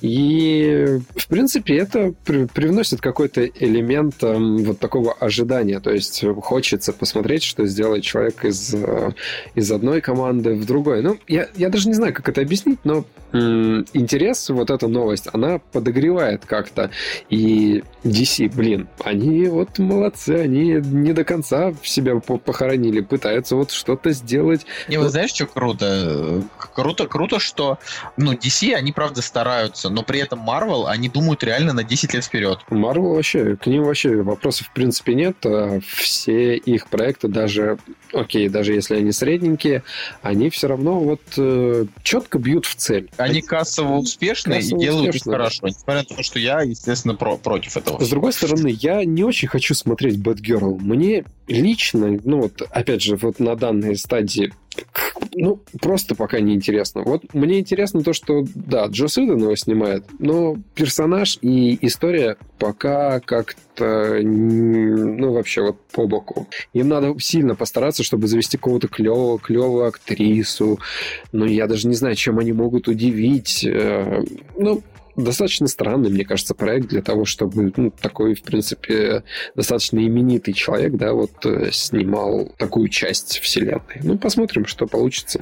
И, в принципе, это при привносит какой-то элемент вот такого ожидания. То есть хочется посмотреть, что сделает человек из, а, из одной команды в другой. Ну, я, я даже не знаю, как это объяснить, но интерес, вот эта новость, она подогревает как-то. И DC, блин, они вот молодцы, они не до конца себя похоронили, пытаются вот что-то сделать. Не, вы знаешь, что круто? Круто, круто, что, ну, DC, они, правда, стараются, но при этом Marvel, они думают реально на 10 лет вперед. Marvel вообще, к ним вообще вопросов, в принципе, нет. А все их проекты, даже, окей, даже если они средненькие, они все равно вот э, четко бьют в цель. Они кассово успешны кассово и делают успешно. хорошо, несмотря на то, что я, естественно, про против этого. С другой стороны, я не очень хочу смотреть Бэтгерл. Мне лично, ну вот, опять же, вот на данной стадии ну, просто пока не интересно. Вот мне интересно то, что, да, Джо Иден его снимает, но персонаж и история пока как-то, ну, вообще вот по боку. Им надо сильно постараться, чтобы завести кого-то клевого, клевую актрису. Но я даже не знаю, чем они могут удивить. Э, ну, достаточно странный, мне кажется, проект для того, чтобы ну, такой, в принципе, достаточно именитый человек, да, вот э, снимал такую часть вселенной. Ну, посмотрим, что получится.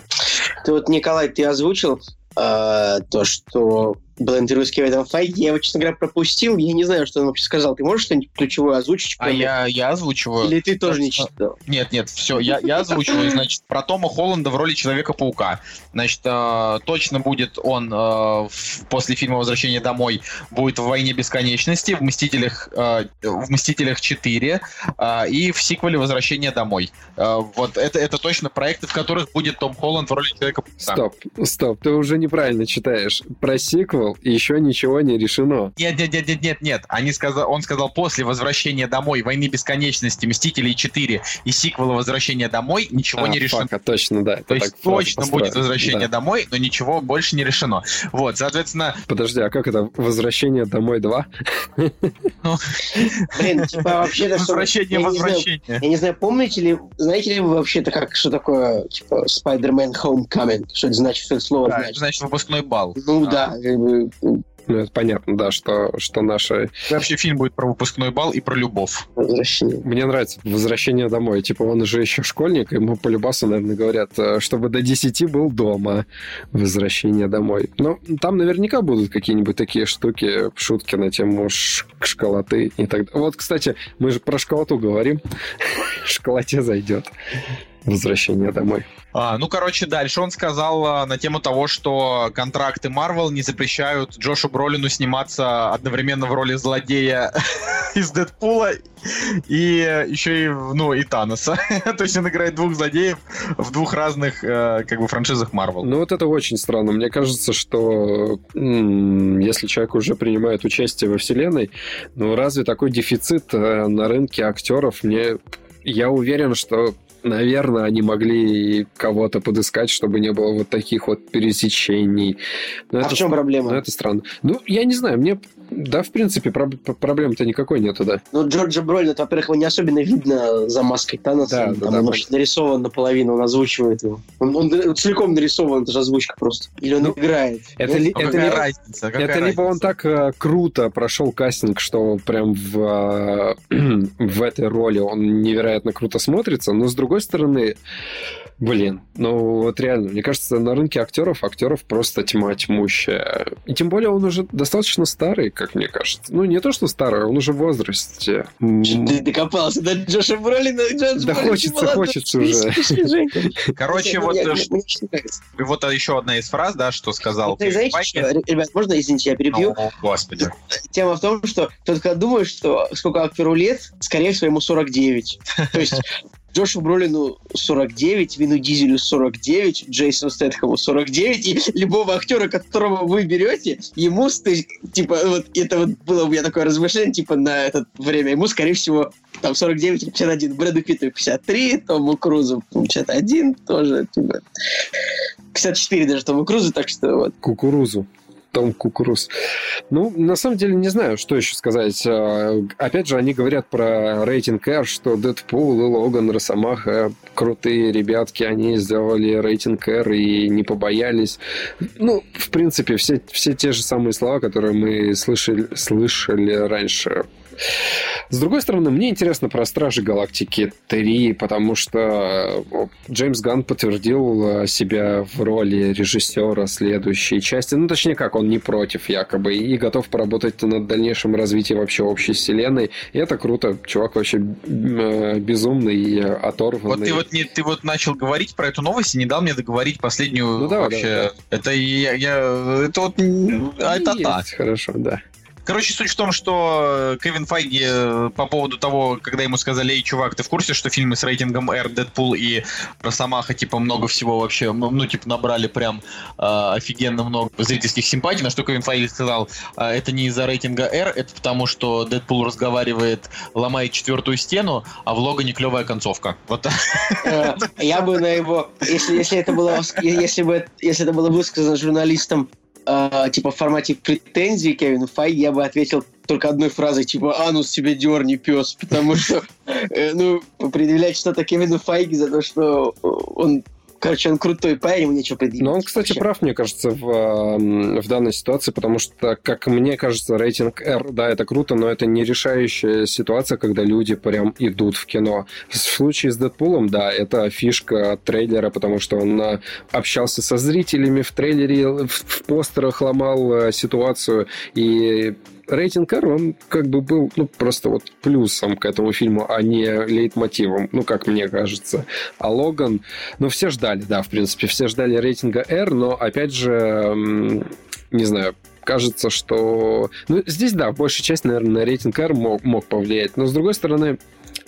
Ты вот, Николай, ты озвучил э, то, что было интервью с Кевином Файги, я его, честно говоря, пропустил, я не знаю, что он вообще сказал. Ты можешь что-нибудь ключевое озвучить? А я, я озвучиваю. Или ты тоже не читал? Нет, нет, все, я, я озвучиваю, значит, про Тома Холланда в роли Человека-паука. Значит, э, точно будет он э, после фильма «Возвращение домой» будет в «Войне бесконечности», в «Мстителях», э, в «Мстителях 4» э, и в сиквеле «Возвращение домой». Э, вот это, это точно проекты, в которых будет Том Холланд в роли Человека-паука. Стоп, стоп, ты уже неправильно читаешь. Про сиквел сказал, еще ничего не решено. Нет, нет, нет, нет, нет, нет. Они сказал, он сказал, после возвращения домой, войны бесконечности, Мстителей 4 и сиквела Возвращения домой ничего а, не решено. Фак, точно, да. То есть точно будет возвращение да. домой, но ничего больше не решено. Вот, соответственно... Подожди, а как это? Возвращение домой 2? Ну, блин, типа вообще это Возвращение, возвращение. Я не знаю, помните ли, знаете ли вы вообще-то как, что такое, типа, Spider-Man Homecoming? Что это значит, что это слово значит? Значит, выпускной бал. Ну да, ну, это понятно, да, что, что наша... Вообще фильм будет про выпускной бал и про любовь. Возвращение. Мне нравится «Возвращение домой». Типа он уже еще школьник, ему по любасу, наверное, говорят, э, чтобы до 10 был дома. «Возвращение домой». Но там наверняка будут какие-нибудь такие штуки, шутки на тему школоты и так далее. Вот, кстати, мы же про школоту говорим. Школоте зайдет возвращение домой. А, ну, короче, дальше он сказал а, на тему того, что контракты Marvel не запрещают Джошу Бролину сниматься одновременно в роли злодея из Дэдпула и еще и, ну, и Таноса. То есть он играет двух злодеев в двух разных, э, как бы, франшизах Marvel. Ну, вот это очень странно. Мне кажется, что м- если человек уже принимает участие во вселенной, ну, разве такой дефицит э, на рынке актеров мне я уверен, что наверное, они могли кого-то подыскать, чтобы не было вот таких вот пересечений. Но а это, в чем проблема? Ну, это странно. Ну, я не знаю, мне, да, в принципе, про- проблем-то никакой нету, да. Ну, Джорджа Бролина, во-первых, его не особенно видно за маской Таноса. Да, да, да, может, нарисован наполовину, он озвучивает его. Он, он целиком нарисован, это же озвучка просто. Или он ну, играет. Это, ли, это, ли, разница? Какая это разница? либо он так э, круто прошел кастинг, что прям в, э, в этой роли он невероятно круто смотрится, но с другой другой стороны, Блин, ну вот реально, мне кажется, на рынке актеров актеров просто тьма тьмущая. И тем более он уже достаточно старый. Как мне кажется. Ну, не то, что старый, он уже в возрасте. Ты докопался до Джоша Бролина. Джош Да Бролин, хочется, молодой. хочется уже. Короче, вот, э, вот еще одна из фраз, да, что сказал ребят, можно, извините, я перебью? О, господи. Тема в том, что тот, кто думает, что сколько актеру лет, скорее всего, ему 49. То есть Джошу Бролину 49, Вину Дизелю 49, Джейсону Стэтхэму 49, и любого актера, которого вы берете, ему, типа, вот это вот было у меня такое размышление, типа, на это время, ему, скорее всего, там 49 или 51, Брэду Питту 53, Тому Крузу 51, тоже, типа, 54 даже Тому Крузу, так что вот. Кукурузу. Том Кукуруз. Ну, на самом деле, не знаю, что еще сказать. А, Опять же, они говорят про рейтинг R, что Дэдпул и Логан, Росомаха крутые ребятки, они сделали рейтинг R и не побоялись. Ну, в принципе, все, все те же самые слова, которые мы слышали, слышали раньше. С другой стороны, мне интересно про Стражи Галактики 3, потому что э, Джеймс Ганн подтвердил э, себя в роли режиссера следующей части. Ну, точнее как, он не против якобы и готов поработать над дальнейшим развитием вообще общей вселенной. И это круто. Чувак вообще э, безумный и оторванный. Вот ты вот не, ты вот начал говорить про эту новость и не дал мне договорить последнюю Ну, давай, вообще. давай, Это я, я- это вот а это так. Хорошо, да. Короче, суть в том, что Кевин Файги э, по поводу того, когда ему сказали, эй, чувак, ты в курсе, что фильмы с рейтингом R, Дэдпул и Росомаха, типа, много всего вообще, м, ну, типа, набрали прям э, офигенно много зрительских симпатий, на что Кевин Файги сказал, «А, это не из-за рейтинга R, это потому, что Дэдпул разговаривает, ломает четвертую стену, а в Логане клевая концовка. Вот. Э, Я бы на его, если, если это было, если бы, если это было высказано журналистам, э, типа в формате претензий Кевину Файги, я бы ответил только одной фразой, типа «Анус себе дерни, пес», потому что, э, ну, предъявлять что-то Кевину Файги за то, что он, короче, он крутой парень, ему нечего предъявить. Но он, кстати, Вообще. прав, мне кажется, в, в данной ситуации, потому что, как мне кажется, рейтинг R, да, это круто, но это не решающая ситуация, когда люди прям идут в кино. В случае с Дэдпулом, да, это фишка трейлера, потому что он а, общался со зрителями в трейлере, в, в постерах ломал а, ситуацию, и рейтинг R, он как бы был ну, просто вот плюсом к этому фильму, а не лейтмотивом, ну, как мне кажется. А Логан, ну, все ждали, да, в принципе, все ждали рейтинга R, но, опять же, не знаю, кажется, что... Ну, здесь, да, большая часть, наверное, на рейтинг R мог, мог повлиять, но, с другой стороны,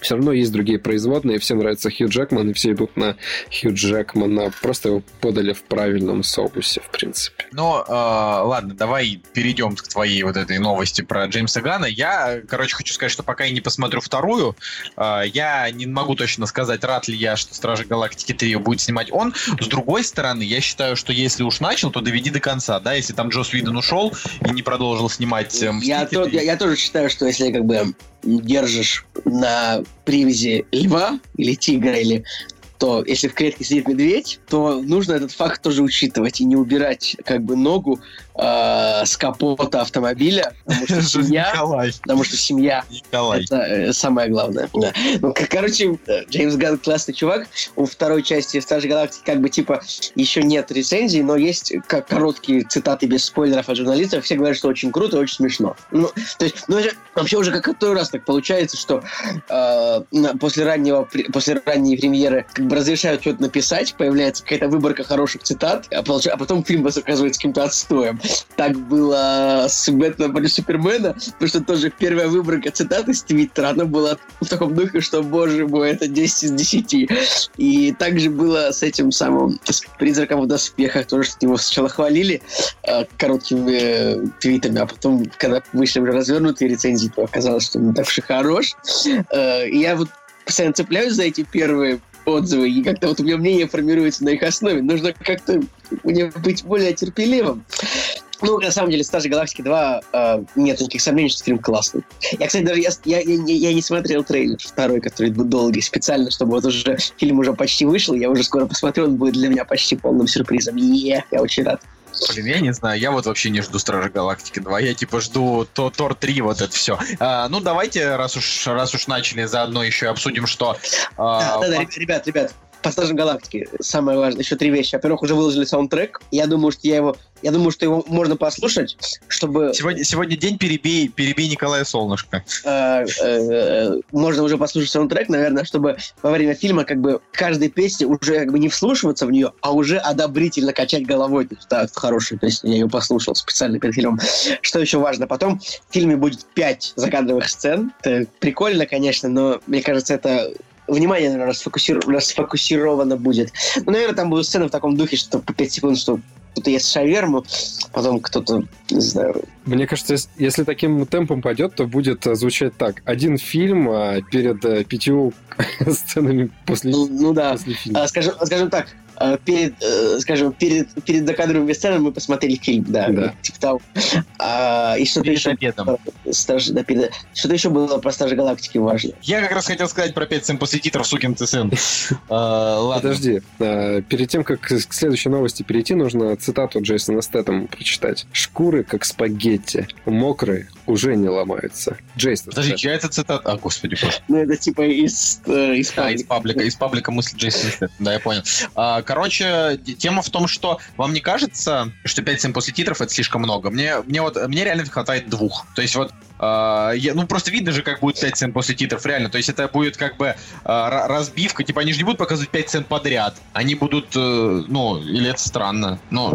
все равно есть другие производные, всем нравится Хью Джекман, и все идут на Хью Джекмана. Просто его подали в правильном соусе, в принципе. Но, э, ладно, давай перейдем к твоей вот этой новости про Джеймса Гана. Я, короче, хочу сказать, что пока я не посмотрю вторую, э, я не могу точно сказать, рад ли я, что Стражи Галактики 3 будет снимать он. С другой стороны, я считаю, что если уж начал, то доведи до конца, да, если там Джос Уидон ушел и не продолжил снимать э, Я, то- я, я тоже считаю, что если как бы держишь на привязи льва или тигра, или то если в клетке сидит медведь, то нужно этот факт тоже учитывать и не убирать как бы ногу э, с капота автомобиля, потому что семья, Николай, потому что семья Николай. это э, самое главное. Да. Ну, короче, э, Джеймс Ганн классный чувак. У второй части Стражи Галактики как бы типа еще нет рецензий, но есть как короткие цитаты без спойлеров от журналистов. Все говорят, что очень круто, очень смешно. Ну, то есть, ну, вообще уже как который раз так получается, что э, после раннего, после ранней премьеры как бы разрешают что-то написать, появляется какая-то выборка хороших цитат, а, а потом фильм оказывается каким-то отстоем. Так было с Бэтменом против Супермена, потому что тоже первая выборка цитат из Твиттера, она была в таком духе, что, боже мой, это 10 из 10. И также было с этим самым, с призраком в доспехах, тоже что его сначала хвалили э, короткими э, твитами, а потом, когда вышли уже развернутые рецензии, то оказалось, что он так уж и хорош. Э, и я вот постоянно цепляюсь за эти первые отзывы, и как-то вот у меня мнение формируется на их основе. Нужно как-то мне быть более терпеливым. Ну, на самом деле, «Стражи Галактики 2» э, нет никаких сомнений, что фильм классный. Я, кстати, даже я, я, я, не- я не смотрел трейлер второй, который был долгий, специально, чтобы вот уже фильм уже почти вышел, я уже скоро посмотрю, он будет для меня почти полным сюрпризом. Е, я очень рад. Блин, я не знаю, я вот вообще не жду Стражи Галактики 2, я типа жду то, Тор 3, вот это все. ну, давайте, раз уж, раз уж начали, заодно еще и обсудим, что... а, Да, да, да, по- ребят, ребят, Стражам Галактики самое важное, еще три вещи. Во-первых, уже выложили саундтрек. Я думаю, что я его, я думаю, что его можно послушать, чтобы Сегодня, сегодня день перебей, перебей Николая Солнышко. э, э, можно уже послушать саундтрек, наверное, чтобы во время фильма как бы каждой песни уже как бы не вслушиваться в нее, а уже одобрительно качать головой. То есть, да, хорошая песня, я ее послушал специально перед фильмом. Что еще важно? Потом в фильме будет пять закадровых сцен. Это прикольно, конечно, но мне кажется, это внимание, наверное, расфокусир- расфокусировано будет. Ну, наверное, там будут сцены в таком духе, что по 5 секунд, что кто-то ест шаверму, потом кто-то, не знаю, Мне кажется, ес- если таким темпом пойдет, то будет э, звучать так. Один фильм а перед э, пятью сценами после, ну, ну да. после фильма. А, скажем, скажем так, перед, э, скажем, перед, перед закадровыми сценами мы посмотрели фильм, да, Да. типа того. А, и что-то Перед еще, обедом. Стражи- да, перед- что-то еще было про Стражи Галактики важно. Я как раз хотел сказать про 5 сцен после титров, сукин ты сын. А, Ладно. Подожди, э, перед тем, как к к следующей новости перейти, нужно цитату Джейсона Стэттема прочитать. «Шкуры, как спагетти, мокрые, уже не ломаются». Джейсон Подожди, чья это цитата? А, господи, боже. Ну, это типа из, э, из А, из паблика, из паблика мысли Джейсона. Да, я понял. А, короче, тема в том, что вам не кажется, что 5 сцен после титров это слишком много? Мне, мне вот, мне реально хватает двух. То есть вот а, я- ну, просто видно же, как будет 5 сцен после титров, реально. То есть это будет как бы ра- разбивка. Типа они же не будут показывать 5 сцен подряд. Они будут, э, ну, или это странно. Ну,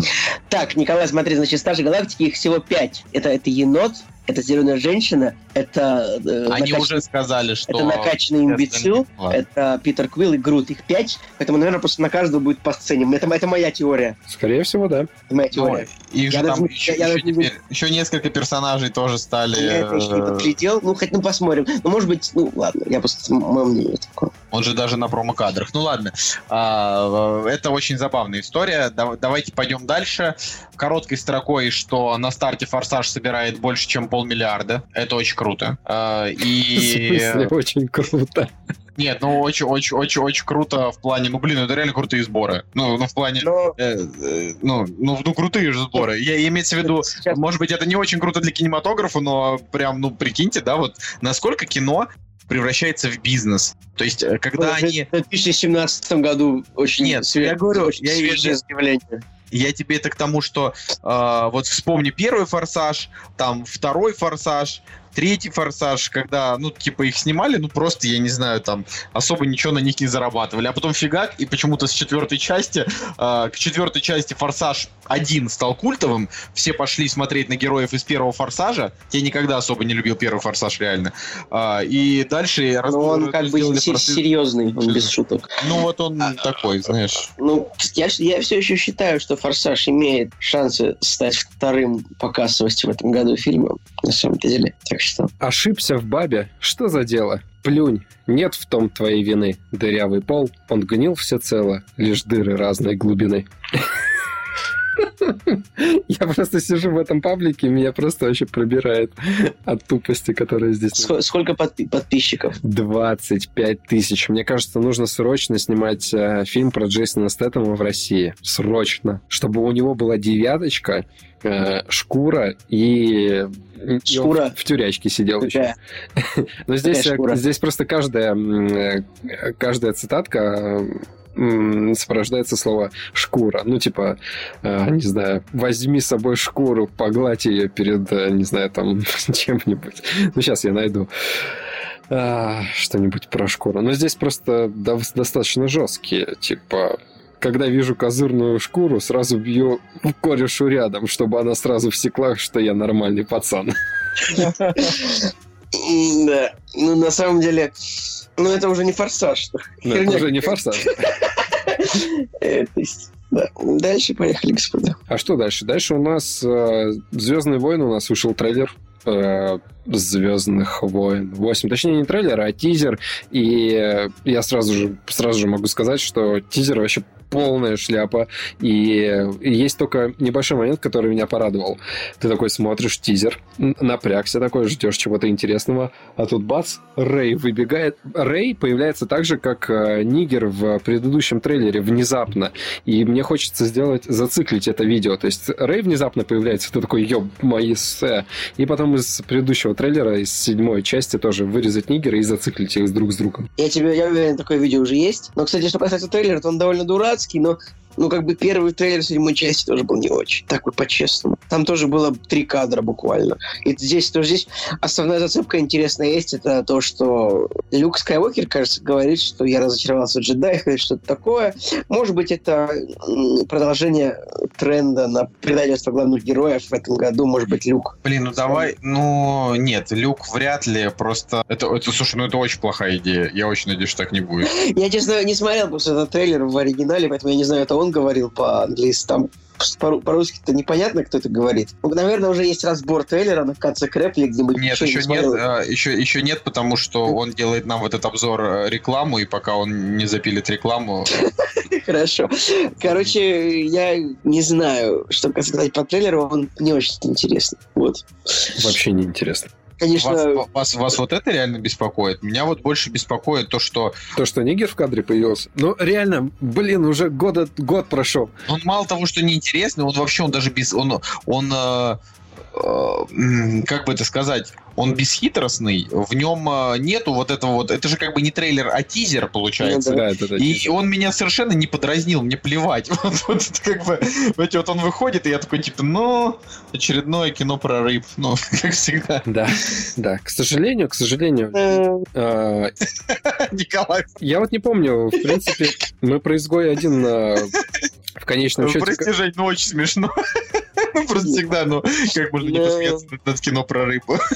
Так, Николай, смотри, значит, Стражи Галактики их всего пять. Это, это енот, это зеленая женщина, это... э, они накач- уже сказали, что... Это накачанный имбецил, это Питер Квилл и Грут, их пять, поэтому, наверное, просто на каждого будет по сцене. Это, это моя теория. Скорее всего, да. Это моя Ну, теория. их же Я там даже- еще, я еще даже не теперь- еще несколько персонажей тоже стали... Я это еще не э, подглядел. Ну, хоть ну посмотрим. Ну, может быть, ну ладно, я просто мое мнение такое. Он же даже на промо-кадрах. Ну ладно, А, э, это очень забавная история. Дав- Давайте пойдем дальше. Короткой строкой, что на старте Форсаж собирает больше, чем полмиллиарда. Это очень круто. А, В И смысле, очень круто. нет, ну очень, очень, очень, очень круто в плане. Ну блин, это реально крутые сборы. Ну, ну в плане. Но э, э, ну, ну, ну, крутые же сборы. Я имеется в виду, сейчас может быть, это не очень круто для кинематографа, но прям, ну, прикиньте, да, вот насколько кино превращается в бизнес. То есть, э, когда в они... 2017 году очень Нет, све- я говорю, очень я в свежее заявление. Я тебе это к тому, что э, вот вспомни первый форсаж, там второй форсаж, третий форсаж, когда, ну, типа, их снимали, ну, просто, я не знаю, там, особо ничего на них не зарабатывали. А потом фигак, и почему-то с четвертой части, э, к четвертой части форсаж один стал культовым, все пошли смотреть на героев из первого форсажа. Я никогда особо не любил первый форсаж, реально. А, и дальше... Но он как бы форсаж- серьезный, он без шуток. Ну, вот он такой, знаешь... Ну, я, я все еще считаю, что «Форсаж» имеет шансы стать вторым по кассовости в этом году фильмом, на самом-то деле. Так что... Ошибся в бабе. Что за дело? Плюнь. Нет в том твоей вины. Дырявый пол, он гнил всецело. Лишь дыры разной глубины. Я просто сижу в этом паблике, меня просто вообще пробирает от тупости, которая здесь. Ск- сколько подпи- подписчиков? 25 тысяч. Мне кажется, нужно срочно снимать э, фильм про Джейсона Стэттема в России. Срочно. Чтобы у него была девяточка, э, шкура и... Шкура? в тюрячке сидел еще. Какая? Но здесь, Какая э, здесь просто каждая, э, каждая цитатка сопровождается слово «шкура». Ну, типа, э, не знаю, возьми с собой шкуру, погладь ее перед, э, не знаю, там, чем-нибудь. Ну, сейчас я найду что-нибудь про шкуру. Но здесь просто достаточно жесткие, типа... Когда вижу козырную шкуру, сразу бью корешу рядом, чтобы она сразу всекла, что я нормальный пацан. Да. Ну, на самом деле, ну, это уже не «Форсаж». Это Херня уже не форсаж. Э, да. Дальше поехали, господа. А что дальше? Дальше у нас э, Звездные войны, у нас вышел трейлер э, Звездных войн 8. Точнее, не трейлер, а тизер. И я сразу же, сразу же могу сказать, что тизер вообще полная шляпа. И есть только небольшой момент, который меня порадовал. Ты такой смотришь тизер, напрягся такой, ждешь чего-то интересного, а тут бац, Рэй выбегает. Рэй появляется так же, как э, Нигер в предыдущем трейлере внезапно. И мне хочется сделать, зациклить это видео. То есть Рэй внезапно появляется, ты такой, ёб, мои сэ. И потом из предыдущего трейлера, из седьмой части тоже вырезать Нигера и зациклить их друг с другом. Я тебе, я уверен, такое видео уже есть. Но, кстати, что касается трейлера, то он довольно дурацкий, но ну, как бы первый трейлер седьмой части тоже был не очень. Так вот, по-честному. Там тоже было три кадра буквально. И здесь тоже здесь основная зацепка интересная есть, это то, что Люк Скайуокер, кажется, говорит, что я разочаровался в джедаях или что-то такое. Может быть, это продолжение тренда на предательство главных героев в этом году. Может быть, Люк. Блин, ну давай, ну нет, Люк вряд ли, просто это, это, слушай, ну это очень плохая идея. Я очень надеюсь, что так не будет. Я, честно, не смотрел просто этот трейлер в оригинале, поэтому я не знаю, это он говорил по-английски, там по-русски-то непонятно, кто это говорит. Ну, наверное, уже есть разбор трейлера на конце Крэпли где-нибудь. Нет, еще не нет, а, еще, еще нет, потому что он делает нам вот этот обзор э, рекламу, и пока он не запилит рекламу... Хорошо. Короче, я не знаю, что сказать по трейлеру, он не очень интересный. Вот. Вообще не интересно конечно... Вас, вас, вас вот это реально беспокоит? Меня вот больше беспокоит то, что... То, что Нигер в кадре появился? Ну, реально, блин, уже года, год прошел. Он мало того, что неинтересный, он вообще, он даже без... Он, он э, как бы это сказать он бесхитростный, в нем э, нету вот этого вот, это же как бы не трейлер, а тизер получается. Да, да, да, и он меня совершенно не подразнил, мне плевать. Вот, вот как бы, знаете, вот он выходит, и я такой типа, ну, очередное кино про рыб, ну, как всегда. Да, да, к сожалению, к сожалению. Э, Николай. Я вот не помню, в принципе, мы про изгой один в конечном счете... Прости, Жень, ну очень смешно. Просто всегда, ну, как можно не посмеяться над кино про рыбу.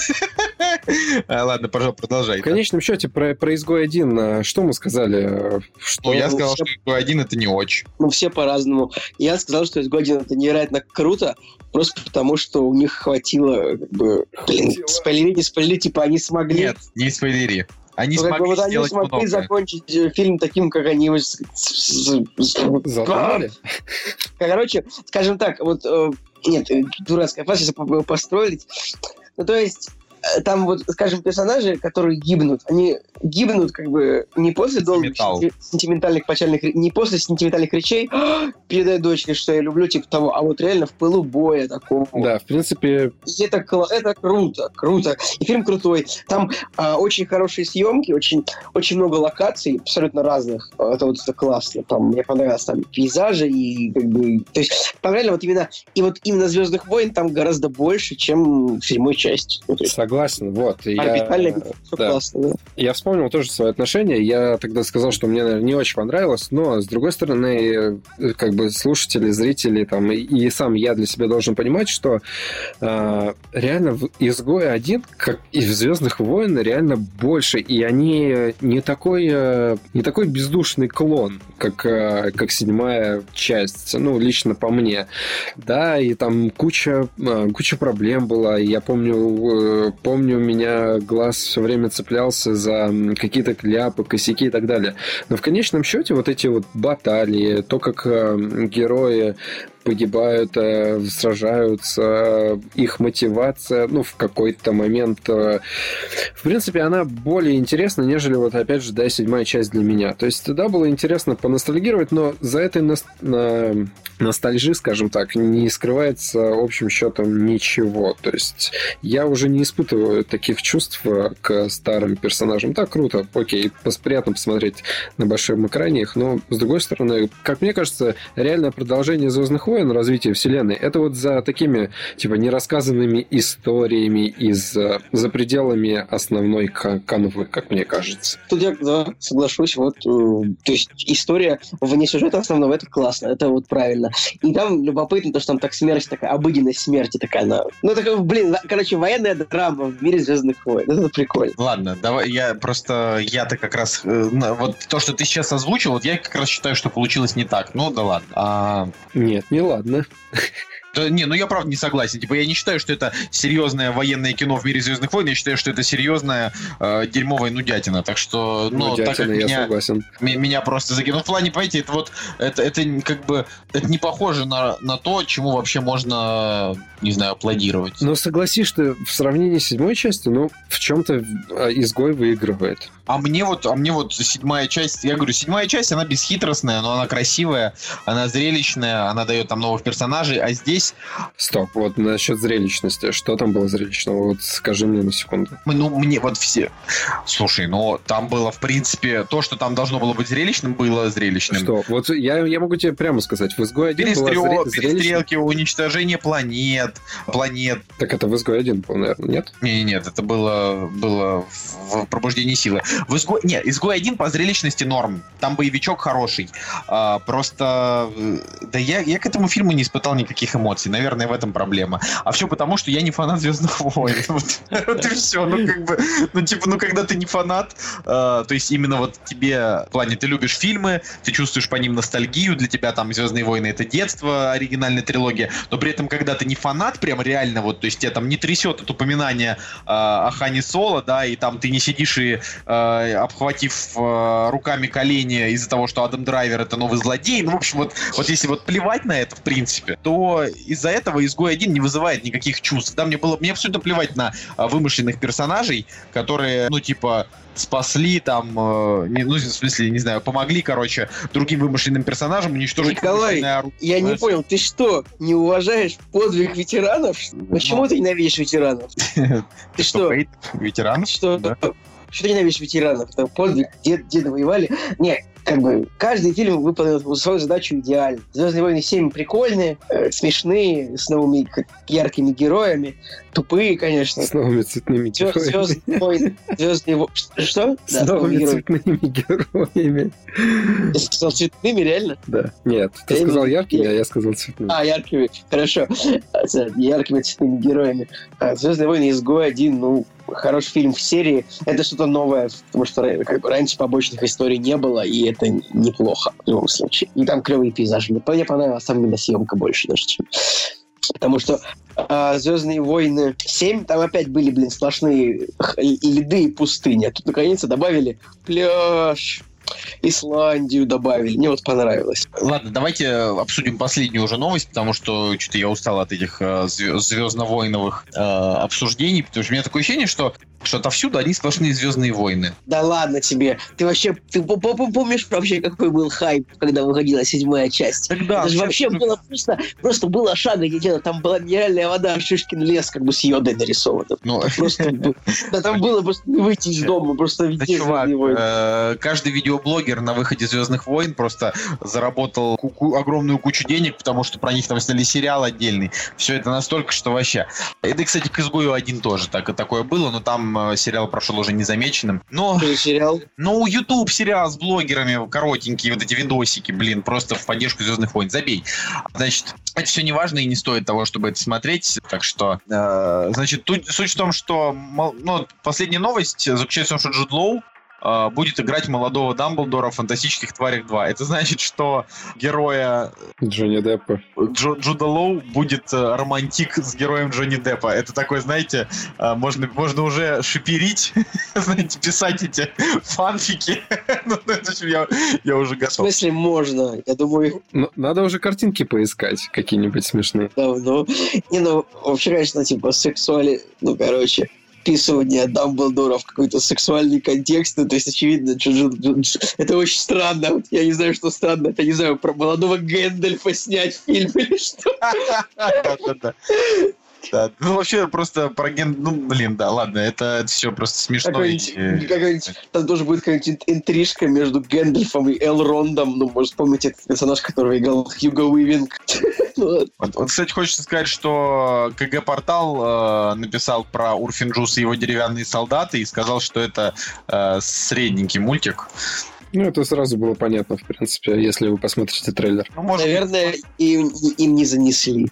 А, ладно, пожалуйста, продолжай. В конечном счете, про, про изгой 1, а, что мы сказали? Что... Ну, я сказал, что изгой 1 это не очень. Ну, все по-разному. Я сказал, что изгой 1 это невероятно круто, просто потому, что у них хватило, как бы, блин, спойлери, не спойлери, типа, они смогли... Нет, не спойлери. Они ну, смогли вот они смогли много. закончить э, фильм таким, как они его... Задумали? Короче, скажем так, вот... Э, нет, э, дурацкая фраза, если построить. Ну, то есть, там вот, скажем, персонажи, которые гибнут, они гибнут как бы не после долгих сентиментальных печальных, не после сентиментальных речей «А, передай дочке, что я люблю, типа того, а вот реально в пылу боя такого. Да, в принципе... И это, это круто, круто. И фильм крутой. Там а, очень хорошие съемки, очень, очень много локаций, абсолютно разных. Это вот это классно. Там мне понравилось там пейзажи и как бы... То есть там реально вот именно... И вот именно «Звездных войн» там гораздо больше, чем в седьмой части. Ну, Согласен, вот. Я, да. классно, да. Я вспомнил тоже свое отношение. Я тогда сказал, что мне, наверное, не очень понравилось, но, с другой стороны, э, как бы слушатели, зрители, там, и, и сам я для себя должен понимать, что э, реально в «Изгой один», как и в «Звездных войн», реально больше, и они не такой, э, не такой бездушный клон, как, э, как седьмая часть, ну, лично по мне. Да, и там куча, э, куча проблем была, я помню, э, помню, у меня глаз все время цеплялся за какие-то кляпы, косяки и так далее. Но в конечном счете вот эти вот баталии, то, как э, герои погибают, э, сражаются, их мотивация, ну, в какой-то момент, э, в принципе, она более интересна, нежели вот, опять же, да, седьмая часть для меня. То есть, да, было интересно поностальгировать, но за этой ност... ностальжи, скажем так, не скрывается, общим счетом, ничего. То есть, я уже не испытываю таких чувств к старым персонажам. Так, круто, окей, приятно посмотреть на большом экране их, но, с другой стороны, как мне кажется, реальное продолжение «Звездных войн», развитие вселенной, это вот за такими, типа, нерассказанными историями из э, за пределами основной канвы, как мне кажется. Тут я, да, соглашусь, вот, э, то есть история вне сюжета основного, это классно, это вот правильно. И там любопытно, то, что там так смерть такая, обыденность смерти такая, она, ну, такая, блин, короче, военная драма в мире Звездных войн, это прикольно. Ладно, давай, я просто, я-то как раз, э, вот то, что ты сейчас озвучил, вот я как раз считаю, что получилось не так, ну, да ладно. А... Нет, не ладно. Да, не, ну я правда не согласен. Типа я не считаю, что это серьезное военное кино в мире Звездных войн. Я считаю, что это серьезная э, дерьмовая нудятина. Так что, ну, Нудятина, так как я меня, согласен. меня просто закинуло. Ну, в плане, понимаете, это вот это, это как бы это не похоже на, на то, чему вообще можно, не знаю, аплодировать. Но согласись, что в сравнении с седьмой частью, ну, в чем-то изгой выигрывает. А мне вот, а мне вот седьмая часть, я говорю, седьмая часть, она бесхитростная, но она красивая, она зрелищная, она дает там новых персонажей, а здесь, Стоп, вот насчет зрелищности. Что там было зрелищного? Вот скажи мне на секунду. ну, мне вот все... Слушай, ну, там было, в принципе, то, что там должно было быть зрелищным, было зрелищным. Что? Вот я, я могу тебе прямо сказать, в изгой один была Перестрел- зре- зрелищная- перестрелки, уничтожение планет, планет. Так это в изгой один был, наверное, нет? Не, нет, это было, было в, пробуждении силы. В изгой... Не, изгой один по зрелищности норм. Там боевичок хороший. А, просто... э, Да я, я к этому фильму не испытал никаких эмоций. Наверное, в этом проблема. А все потому, что я не фанат Звездных войн. Вот и все. Ну, как бы... Ну, типа, ну, когда ты не фанат, э, то есть именно вот тебе... В плане, ты любишь фильмы, ты чувствуешь по ним ностальгию, для тебя там Звездные войны это детство, оригинальная трилогия, но при этом, когда ты не фанат, прям реально вот, то есть тебя там не трясет от упоминания э, о Хане Соло, да, и там ты не сидишь и э, обхватив руками колени из-за того, что Адам Драйвер это новый злодей, ну, в общем, вот, вот если вот плевать на это, в принципе, то из-за этого изгой один не вызывает никаких чувств. Да, мне было, мне абсолютно плевать на а, вымышленных персонажей, которые, ну, типа, спасли там, э, не, ну, в смысле, не знаю, помогли, короче, другим вымышленным персонажам уничтожить Николай, оружие. Я не понял, ты что, не уважаешь подвиг ветеранов? Почему ты ненавидишь ветеранов? Ты что? ветеранов? Что? Что ты ненавидишь ветеранов? Подвиг, дед, деды воевали. Нет, как бы каждый фильм выполнил свою задачу идеально. Звездные войны 7 прикольные, э, смешные, с новыми яркими героями, тупые, конечно. С новыми цветными героями. Звездные войны. Звездные войны. Что? С Да, новыми героями. цветными героями. Ты сказал цветными, реально? Да. Нет, ты Я не- сказал яркими, а я сказал цветными. А, яркими. Хорошо. Яркими цветными героями. А, Звездные войны изгой один, ну, хороший фильм в серии. Это что-то новое, потому что как бы раньше побочных историй не было, и это неплохо в любом случае. И там клевые пейзажи. Мне, понравилась там съемка больше даже, чем... Потому что а, Звездные войны 7, там опять были, блин, сплошные льды и пустыни. А тут наконец-то добавили пляж, Исландию добавили. Мне вот понравилось. Ладно, давайте обсудим последнюю уже новость, потому что что-то я устал от этих э, звездно-войновых э, обсуждений, потому что у меня такое ощущение, что, что отовсюду одни сплошные звездные войны. Да ладно тебе. Ты вообще ты по- по- помнишь вообще, какой был хайп, когда выходила седьмая часть? Тогда Это же вообще было просто, просто было шага не дело. Там была нереальная вода, Шишкин лес, как бы с йодой нарисован. Ну, Просто, да там было просто выйти из дома, просто Да, чувак, Звездные войны. Видеоблогер на выходе Звездных войн просто заработал ку- огромную кучу денег, потому что про них там сняли сериал отдельный. Все это настолько, что вообще. Это, кстати, к изгою один тоже так, такое было, но там э, сериал прошел уже незамеченным. Но, за сериал? ну, YouTube сериал с блогерами, коротенькие вот эти видосики, блин, просто в поддержку Звездных войн. Забей. Значит, это все не важно и не стоит того, чтобы это смотреть. Так что, э, значит, тут суть в том, что ну, последняя новость заключается в том, что Джуд Лоу э, будет играть молодого Дамблдора в «Фантастических тварях 2». Это значит, что героя Джонни Деппа. Джо- Джуда Лоу будет э, романтик с героем Джонни Деппа. Это такой, знаете, э, можно, можно уже шиперить, знаете, писать эти фанфики. Ну, это ж я, я уже В готов. смысле можно? Я думаю, Ну, надо уже картинки поискать, какие-нибудь смешные. давно. Не, ну, вообще, конечно, типа, сексуали... Ну, короче, вписывание Дамблдора в какой-то сексуальный контекст, ну, то есть, очевидно, это очень странно. Я не знаю, что странно. Это, не знаю, про молодого Гэндальфа снять фильм или что. Да. Ну, вообще, просто про ген... Ну, блин, да, ладно, это, все просто смешно. Какой-нибудь- там тоже будет какая-нибудь интрижка между Гэндальфом и Элрондом. Ну, может, помните, этот персонаж, которого играл Хьюго Уивинг. Ну. Вот, вот, кстати, хочется сказать, что КГ-портал э, написал про Урфинджус и его деревянные солдаты и сказал, что это э, средненький мультик. Ну, это сразу было понятно, в принципе, если вы посмотрите трейлер. Ну, может Наверное, им, им не занесли.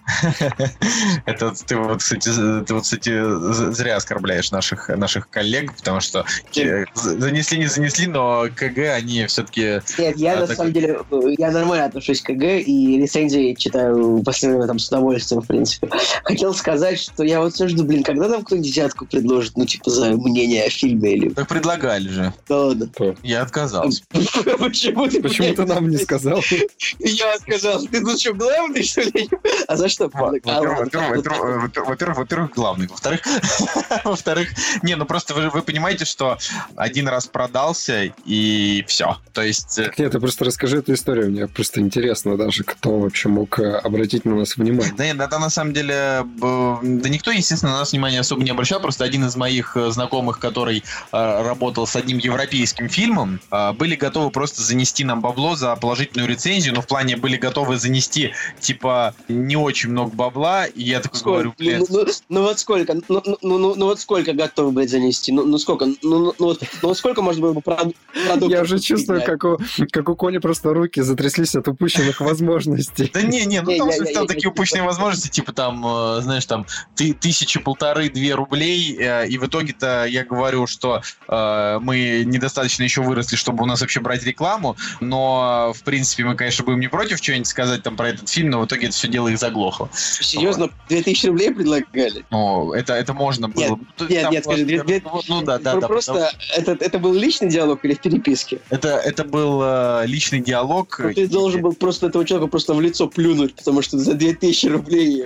Это ты вот, кстати, ты вот, кстати, зря оскорбляешь наших, наших коллег, потому что э, занесли, не занесли, но КГ они все-таки... Нет, я А, на самом деле, я нормально отношусь к КГ, и рецензии читаю в последнее время там с удовольствием, в принципе. Хотел сказать, что я вот все жду, блин, когда нам кто-нибудь взятку предложит, ну, типа, за мнение о фильме или... Так предлагали же. Да ладно. Я отказался. Почему ты, Почему ты нам не сказал? Я сказал, ты тут что, главный, что ли? А за что? А, Во-первых, ладно. во-первых, во-первых, главный. Во-вторых, во-вторых, не, ну просто вы, вы понимаете, что один раз продался и все. То есть э, Нет, ты просто расскажи эту историю. Мне просто интересно даже, кто вообще мог э, обратить на нас внимание. Да нет, это на самом деле... Да никто, естественно, на нас внимания особо не обращал. Просто один из моих э, знакомых, который э, работал с одним европейским фильмом, э, были готовы просто занести нам бабло за положительную рецензию, но в плане были готовы занести, типа, не очень много бабла. И я такой говорю, Сколько? блин, Ну, ну, ну вот сколько? Ну, ну, ну, ну, ну вот сколько готовы, блядь, занести? Ну, ну сколько? Ну, ну, ну вот, ну вот сколько можно было бы прод- продуктов Я уже чувствую, блядь? как у, как у Коли просто руки затряслись от упущенных возможностей. Да не, не, ну там, там такие упущенные возможности, типа там, э, знаешь, там ты, тысячи, полторы, две рублей, э, и в итоге-то я говорю, что э, мы недостаточно еще выросли, чтобы у нас вообще брать рекламу, но, в принципе, мы, конечно, будем не против что-нибудь сказать там про этот фильм, но в итоге это все дело их заглохло. Серьезно, 2000 рублей предлагали? Ну, это, это можно было. Нет, нет, там нет, скажи, было- две- ну, ну да, да, да. Просто это, это был личный диалог или в переписке? Это, это был э, личный диалог. Ну, ты И- должен был просто этого человека просто в лицо плюнуть, потому что за 2000 рублей,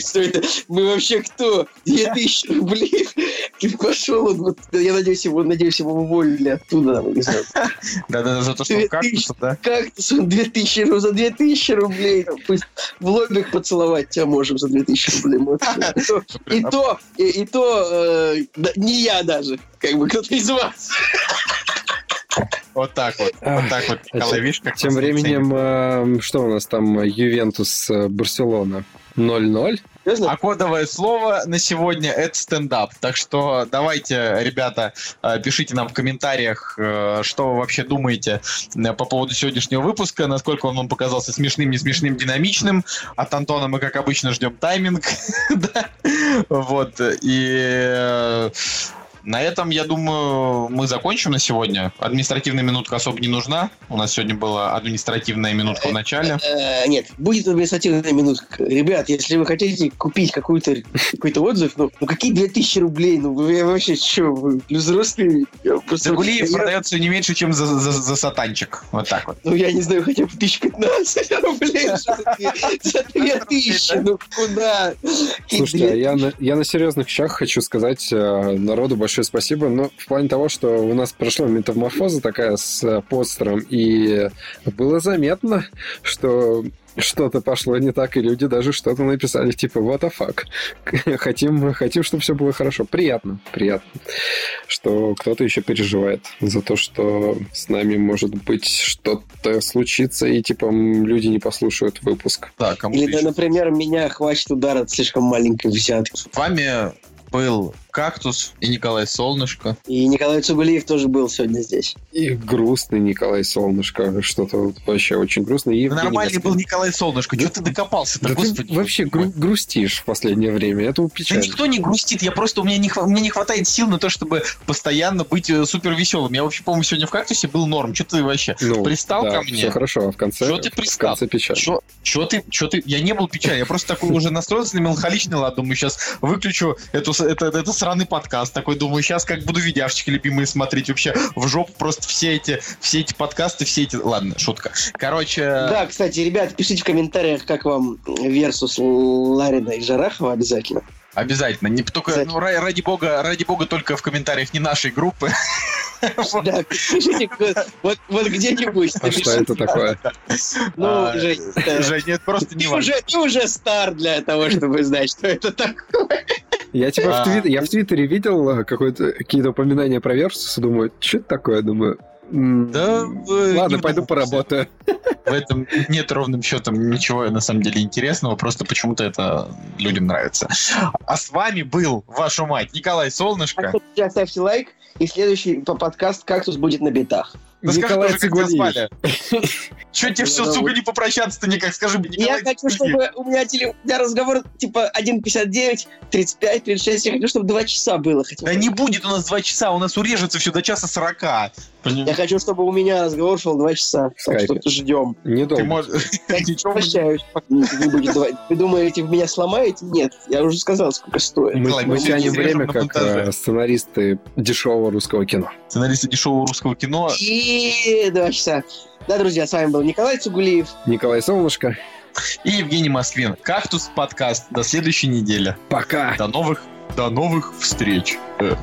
что это, мы вообще кто? 2000 рублей? Ты пошел, он вот, я надеюсь, его, надеюсь, его уволили оттуда, не знаю. Да, да, за то, что в 2000. кактус, да. Как-то он 2000, ру- за 2000 рублей, там, пусть в лобик поцеловать тебя можем за 2000 рублей. может. И то, и, то, э, да, не я даже, как бы кто-то из вас. Вот так вот. Вот так вот, Николай, тем- видишь, как Тем временем, э, что у нас там, Ювентус, э, Барселона 0-0. А кодовое слово на сегодня это стендап. Так что давайте, ребята, э, пишите нам в комментариях, э, что вы вообще думаете э, по поводу сегодняшнего выпуска, насколько он вам показался смешным, не смешным, динамичным. От Антона мы, как обычно, ждем тайминг. Вот. И на этом, я думаю, мы закончим на сегодня. Административная минутка особо не нужна. У нас сегодня была административная минутка в начале. Э, нет, будет административная минутка. Ребят, если вы хотите купить какой-то какой-то отзыв, ну, ну какие 2000 рублей? Ну вы вообще что, вы взрослые? Загулиев продается не меньше, чем за, за, за сатанчик. Вот так вот. Ну, я не знаю, хотя бы 1015 рублей что за две- за 2000. Ну, куда? Слушайте, а две- я на, я на серьезных щах хочу сказать э, народу большое спасибо, но в плане того, что у нас прошла метаморфоза такая с э, постером, и было заметно, что что-то пошло не так, и люди даже что-то написали, типа, what the fuck. Хотим, хотим, чтобы все было хорошо. Приятно, приятно, что кто-то еще переживает за то, что с нами может быть что-то случится, и, типа, люди не послушают выпуск. Да, кому Или, да, например, меня хватит удар от слишком маленькой взятки. С вами был Кактус и Николай Солнышко. И Николай Цугулиев тоже был сегодня здесь. И грустный Николай Солнышко, что-то вот вообще очень грустно. И Евгений Нормальный Москвин. был Николай Солнышко. Чего ты докопался-то, Да господи? ты вообще гру- грустишь в последнее время, это Да печально. никто не грустит, я просто, у меня не, хва- мне не хватает сил на то, чтобы постоянно быть э, супер веселым. Я вообще, по-моему, сегодня в кактусе был норм. Что ты вообще Ну, пристал да, ко мне? Все хорошо, а в конце, Чё ты в пристал? конце печаль. Чё ты, чё ты? Я не был печаль, я просто такой уже настроился на меланхоличный лад. Думаю, сейчас выключу эту, это, это сраный подкаст. Такой думаю, сейчас как буду видяшечки любимые смотреть. Вообще в жопу просто все эти, все эти подкасты, все эти... Ладно, шутка. Короче, Да, кстати, ребят, пишите в комментариях, как вам Версус Ларина и Джарахова обязательно. обязательно. Не только, Обязательно. ну, ра- ради бога, ради бога, только в комментариях не нашей группы. Да, пишите вот, вот где-нибудь. А что это такое? Ну, А, Жень. Жень, нет, просто не важно. уже, ты уже стар для того, чтобы знать, что это такое. Я типа в, А. твит- я в Твиттере видел э, какое-то, какие-то упоминания про Версус, думаю, что это такое? Думаю, Да, ладно, пойду поработаю. В этом нет ровным счетом ничего на самом деле интересного, просто почему-то это людям нравится. А с вами был, вашу мать, Николай Солнышко. Друзья, ставьте лайк, и следующий по- подкаст «Кактус» будет на битах. Да скажи Николай тоже, как тебя. Че тебе все, сука, не попрощаться-то никак? Скажи мне, Я Николай хочу, Цигулиев. чтобы у меня, теле... у меня разговор типа 1.59, 35, 36. Я хочу, чтобы 2 часа было хотя бы. Да не будет у нас два часа, у нас урежется все до часа сорока. Я хочу, чтобы у меня разговор шел 2 часа. Так что ждем. Ты Недолго. можешь... Прощаюсь. пока не будет два- Вы думаете, вы меня сломаете? Нет. Я уже сказал, сколько стоит. Мы, тянем время, как э, сценаристы дешевого русского кино. Сценаристы дешевого русского кино. И 2 часа. Да, друзья, с вами был Николай Цугулиев. Николай Солнышко, И Евгений Москвин. Кактус подкаст. До следующей недели. пока! До новых, до новых встреч. Э.